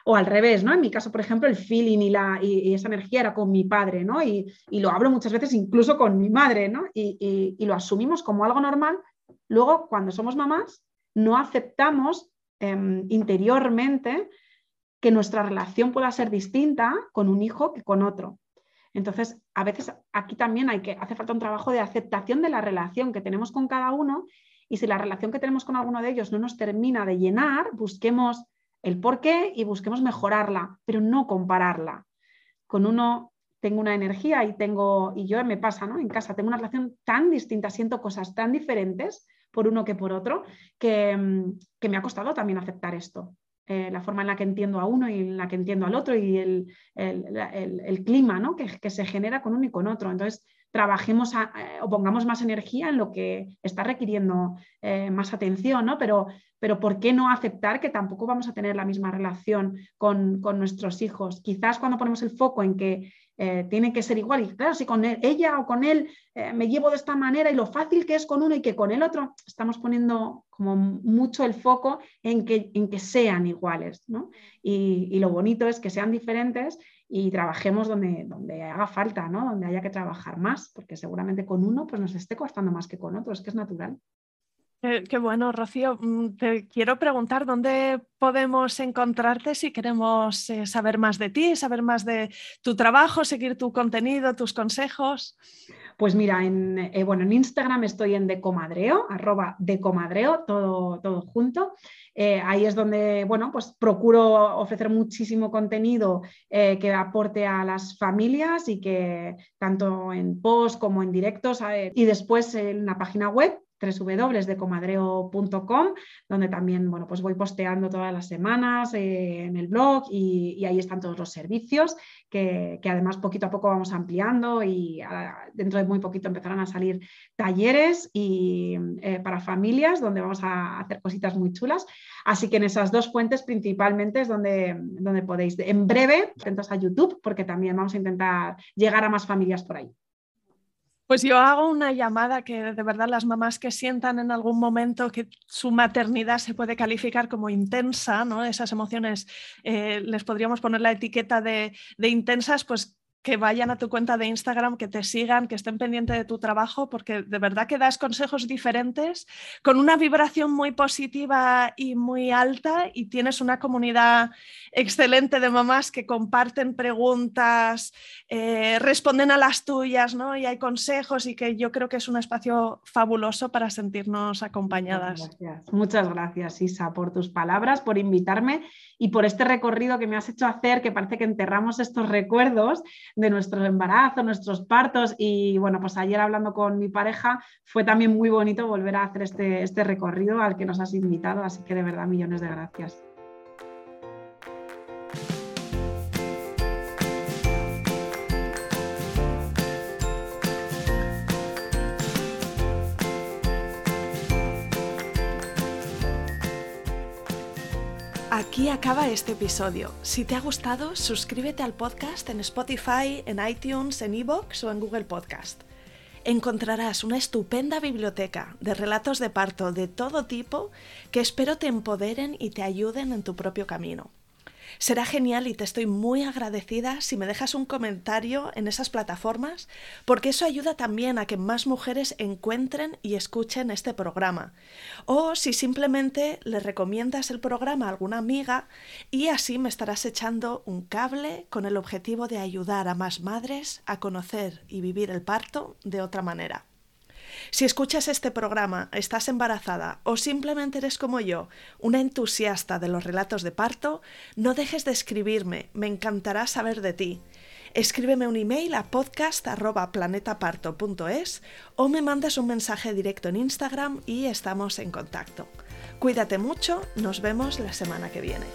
o al revés, ¿no? En mi caso, por ejemplo, el feeling y, la, y, esa energía era con mi padre, ¿no? Y, lo hablo muchas veces incluso con mi madre, ¿no? Y, lo asumimos como algo normal. Luego, cuando somos mamás, no aceptamos em, interiormente que nuestra relación pueda ser distinta con un hijo que con otro. Entonces, a veces aquí también hay que, hace falta un trabajo de aceptación de la relación que tenemos con cada uno y si la relación que tenemos con alguno de ellos no nos termina de llenar, busquemos el por qué y busquemos mejorarla, pero no compararla. Con uno tengo una energía y tengo, y yo me pasa, ¿no? En casa tengo una relación tan distinta, siento cosas tan diferentes por uno que por otro, que, mm, me ha costado también aceptar esto. Eh, la forma en la que entiendo a uno y en la que entiendo al otro y el, clima ¿no? que, que, se genera con uno y con otro. Entonces, trabajemos eh, o pongamos más energía en lo que está requiriendo eh, más atención, ¿no? Pero, pero ¿por qué no aceptar que tampoco vamos a tener la misma relación con, nuestros hijos? Quizás cuando ponemos el foco en que eh, tiene que ser igual, y claro, si con ella o con él me llevo de esta manera y lo fácil que es con uno y que con el otro, estamos poniendo como mucho el foco en que, en que sean iguales, ¿no? Y, y lo bonito es que sean diferentes y trabajemos donde, donde haga falta, ¿no? donde haya que trabajar más, porque seguramente con uno pues nos esté costando más que con otro, es que es natural. Qué, bueno, Rocío. Mm, te quiero preguntar dónde podemos encontrarte si queremos eh, saber más de ti, saber más de tu trabajo, seguir tu contenido, tus consejos. Pues mira, en, eh, bueno, en Instagram estoy en decomadreo, arroba decomadreo, todo, todo junto. Eh, ahí es donde, bueno, pues procuro ofrecer muchísimo contenido que aporte a las familias y que tanto en post como en directos. y después en la página web www.decomadreo.com, donde también bueno, pues voy posteando todas las semanas eh, en el blog y, ahí están todos los servicios que, además poquito a poco vamos ampliando y ah, dentro de muy poquito empezarán a salir talleres y, eh, para familias donde vamos a hacer cositas muy chulas. Así que en esas dos fuentes principalmente es donde, donde podéis, en breve, atentos a YouTube porque también vamos a intentar llegar a más familias por ahí. Pues yo hago una llamada que de verdad las mamás que sientan en algún momento que su maternidad se puede calificar como intensa, ¿no? Esas emociones eh, les podríamos poner la etiqueta de, de intensas, pues que vayan a tu cuenta de Instagram, que te sigan, que estén pendientes de tu trabajo, porque de verdad que das consejos diferentes con una vibración muy positiva y muy alta y tienes una comunidad excelente de mamás que comparten preguntas, eh, responden a las tuyas, ¿no? Y hay consejos y que yo creo que es un espacio fabuloso para sentirnos acompañadas. Muchas gracias, Muchas gracias Isa, por tus palabras, por invitarme y por este recorrido que me has hecho hacer, que parece que enterramos estos recuerdos de nuestro embarazo, nuestros partos y bueno, pues ayer hablando con mi pareja fue también muy bonito volver a hacer este, este recorrido al que nos has invitado, así que de verdad millones de gracias. Aquí acaba este episodio. Si te ha gustado, suscríbete al podcast en Spotify, en iTunes, en Evox o en Google Podcast. Encontrarás una estupenda biblioteca de relatos de parto de todo tipo que espero te empoderen y te ayuden en tu propio camino. Será genial y te estoy muy agradecida si me dejas un comentario en esas plataformas, porque eso ayuda también a que más mujeres encuentren y escuchen este programa. O si simplemente le recomiendas el programa a alguna amiga y así me estarás echando un cable con el objetivo de ayudar a más madres a conocer y vivir el parto de otra manera. Si escuchas este programa, estás embarazada o simplemente eres como yo, una entusiasta de los relatos de parto, no dejes de escribirme, me encantará saber de ti. Escríbeme un email a podcast.planetaparto.es o me mandas un mensaje directo en Instagram y estamos en contacto. Cuídate mucho, nos vemos la semana que viene.